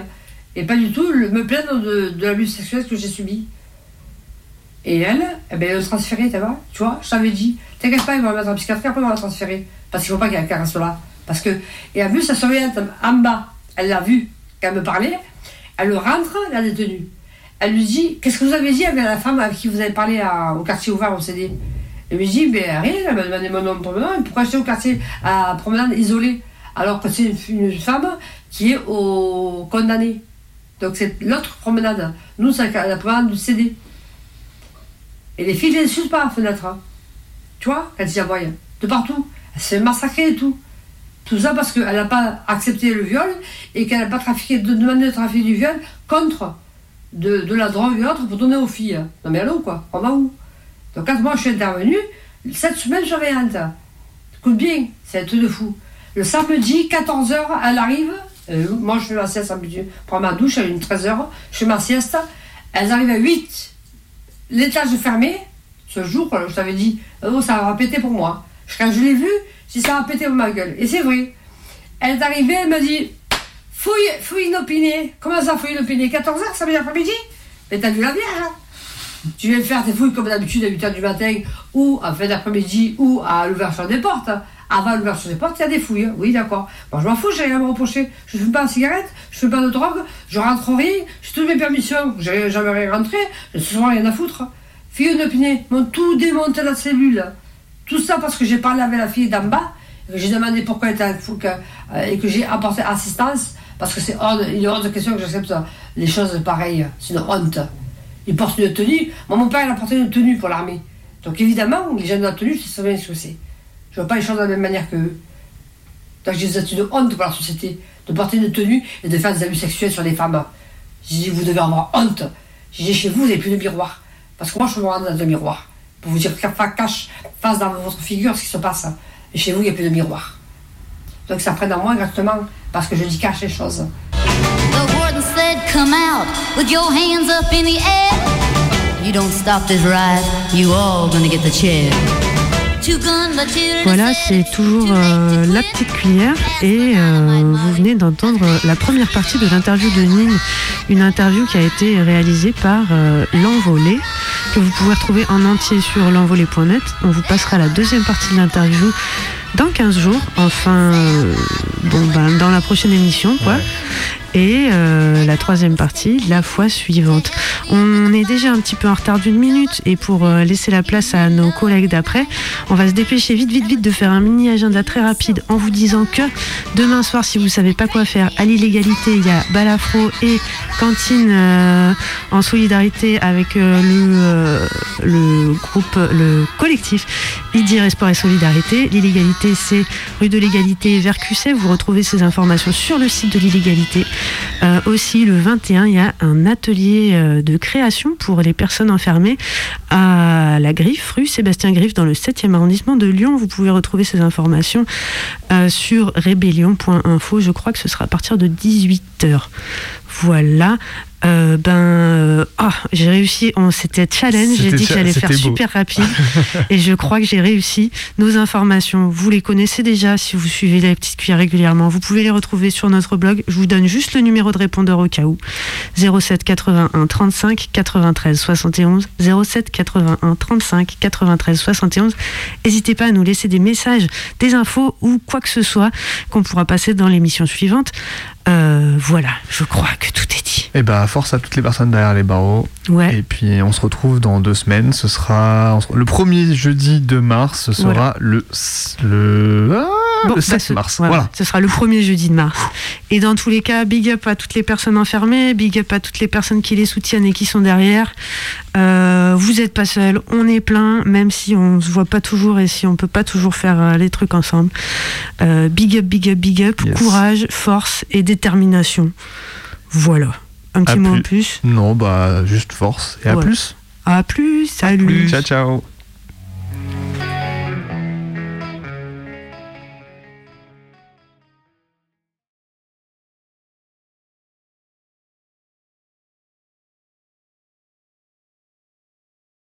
Et pas du tout me plaindre de, l'abus sexuel que j'ai subi. Et elle, eh ben, elle le transféré, tu vois, tu vois, je t'avais dit, t'inquiète pas, ils vont la mettre en psychiatrie, après ils vont la transférer. Parce qu'il faut pas qu'elle reste là. Parce que, et en plus, sa surveillante en bas, elle l'a vu, quand elle me parlait, elle le rentre, la détenue. Elle lui dit, qu'est-ce que vous avez dit avec la femme avec qui vous avez parlé au quartier ouvert au CD Elle lui dit, ben rien, elle m'a demandé mon nom de promenade, pourquoi j'étais au quartier à promenade isolée? Alors que c'est une, femme qui est au condamné. Donc c'est l'autre promenade. Nous, c'est la promenade du CD. Et les filles n'insultent pas à la fenêtre. hein. Tu vois, quand ils voient. De partout. Elle se fait massacrer et tout. Tout ça parce qu'elle n'a pas accepté le viol et qu'elle n'a pas trafiqué, de demander le trafic du viol contre de, la drogue et autres pour donner aux filles. Non mais allô quoi, on va où? Donc quand moi je suis intervenue, cette semaine surveillante, écoute bien, c'est un truc de fou. Le samedi, 14h, elle arrive, euh, moi je fais ma sieste habituée, prends ma douche à une 13h, je fais ma sieste, elles arrivent à 8, l'étage est fermé, ce jour, quoi, je t'avais dit, oh, ça va péter pour moi. Quand je l'ai vu, si ça va péter pour ma gueule. Et c'est vrai. Elle est arrivée, elle m'a dit, fouille, fouille inopiné. Comment ça, fouille inopiné 14h, samedi après-midi? Mais t'as vu la vierge hein Tu viens faire tes fouilles comme d'habitude à 8h du matin, ou à fin d'après-midi, ou à l'ouverture des portes. Avant l'ouverture des portes, il y a des fouilles. Oui, d'accord. Moi, je m'en fous, j'ai rien à me reprocher. Je ne fume pas de cigarette, je fais pas de drogue, je rentre rien, j'ai toutes mes permissions, j'ai jamais rien rentré, j'ai souvent rien à foutre. Fille de Pinet m'ont tout démonté la cellule. Tout ça parce que j'ai parlé avec la fille d'en bas, que j'ai demandé pourquoi elle était fou, que, euh, et que j'ai apporté assistance, parce que c'est hors, il de question que j'accepte les choses pareilles. C'est une honte. Ils portent une tenue. Moi, mon père, il a porté une tenue pour l'armée. Donc évidemment, les gens de la tenue, je sais bien ce que c'est. Je ne vois pas les choses de la même manière qu'eux. Donc j'ai une honte pour la société de porter une tenue et de faire des abus sexuels sur les femmes. J'ai dit, vous devez avoir honte. J'ai dit, chez vous, vous n'avez plus de miroir. Parce que moi, je suis dans un miroir. Pour vous dire, cache, face dans votre figure ce qui se passe. Et chez vous, il n'y a plus de miroir. Donc ça prenne en moi exactement parce que je dis cache les choses. The warden said, come out with your hands up in the air. You don't stop this ride, you all gonna get the chair. Voilà, c'est toujours euh, la petite cuillère et euh, vous venez d'entendre la première partie de l'interview de Ning, une interview qui a été réalisée par euh, L'Envolé, que vous pouvez retrouver en entier sur l'envolé.net. On vous passera la deuxième partie de l'interview dans 15 jours, enfin, bon, ben, dans la prochaine émission, quoi et euh, la troisième partie, la fois suivante. On est déjà un petit peu en retard d'une minute et pour euh, laisser la place à nos collègues d'après, on va se dépêcher vite, vite, vite de faire un mini agenda très rapide en vous disant que demain soir, si vous savez pas quoi faire, à l'illégalité, il y a Balafro et Cantine euh, en solidarité avec le, le groupe, le collectif Idir Sport et Solidarité. L'illégalité, c'est rue de l'égalité vers QC. Vous retrouvez ces informations sur le site de l'illégalité. Euh, aussi, le 21, il y a un atelier euh, de création pour les personnes enfermées à la Griffe, rue Sébastien Griffe, dans le 7e arrondissement de Lyon. Vous pouvez retrouver ces informations euh, sur rébellion.info. Je crois que ce sera à partir de 18h. Voilà. Euh, ben, ah, j'ai réussi. C'était challenge. J'ai dit que j'allais faire super rapide, et je crois que j'ai réussi. Nos informations, vous les connaissez déjà si vous suivez la petite cuillère régulièrement. Vous pouvez les retrouver sur notre blog. Je vous donne juste le numéro de répondeur au cas où 07 81 35 93 71 07 81 35 93 71. N'hésitez pas à nous laisser des messages, des infos ou quoi que ce soit qu'on pourra passer dans l'émission suivante. Euh, voilà, je crois que tout est dit. Et eh bah, ben, force à toutes les personnes derrière les barreaux. Ouais. Et puis, on se retrouve dans deux semaines. Ce sera le premier jeudi de mars. Ce sera le le, ah, le 7 bah, mars. Voilà, Ce sera le premier jeudi de mars. Et dans tous les cas, big up à toutes les personnes enfermées, big up à toutes les personnes qui les soutiennent et qui sont derrière. Euh, vous n'êtes pas seul, on est plein, même si on se voit pas toujours et si on peut pas toujours faire euh, les trucs ensemble. big up, big up, big up, courage, force et détermination. Voilà. Un petit mot en plus Non, bah juste force. Et à plus. À plus, salut. Ciao, ciao.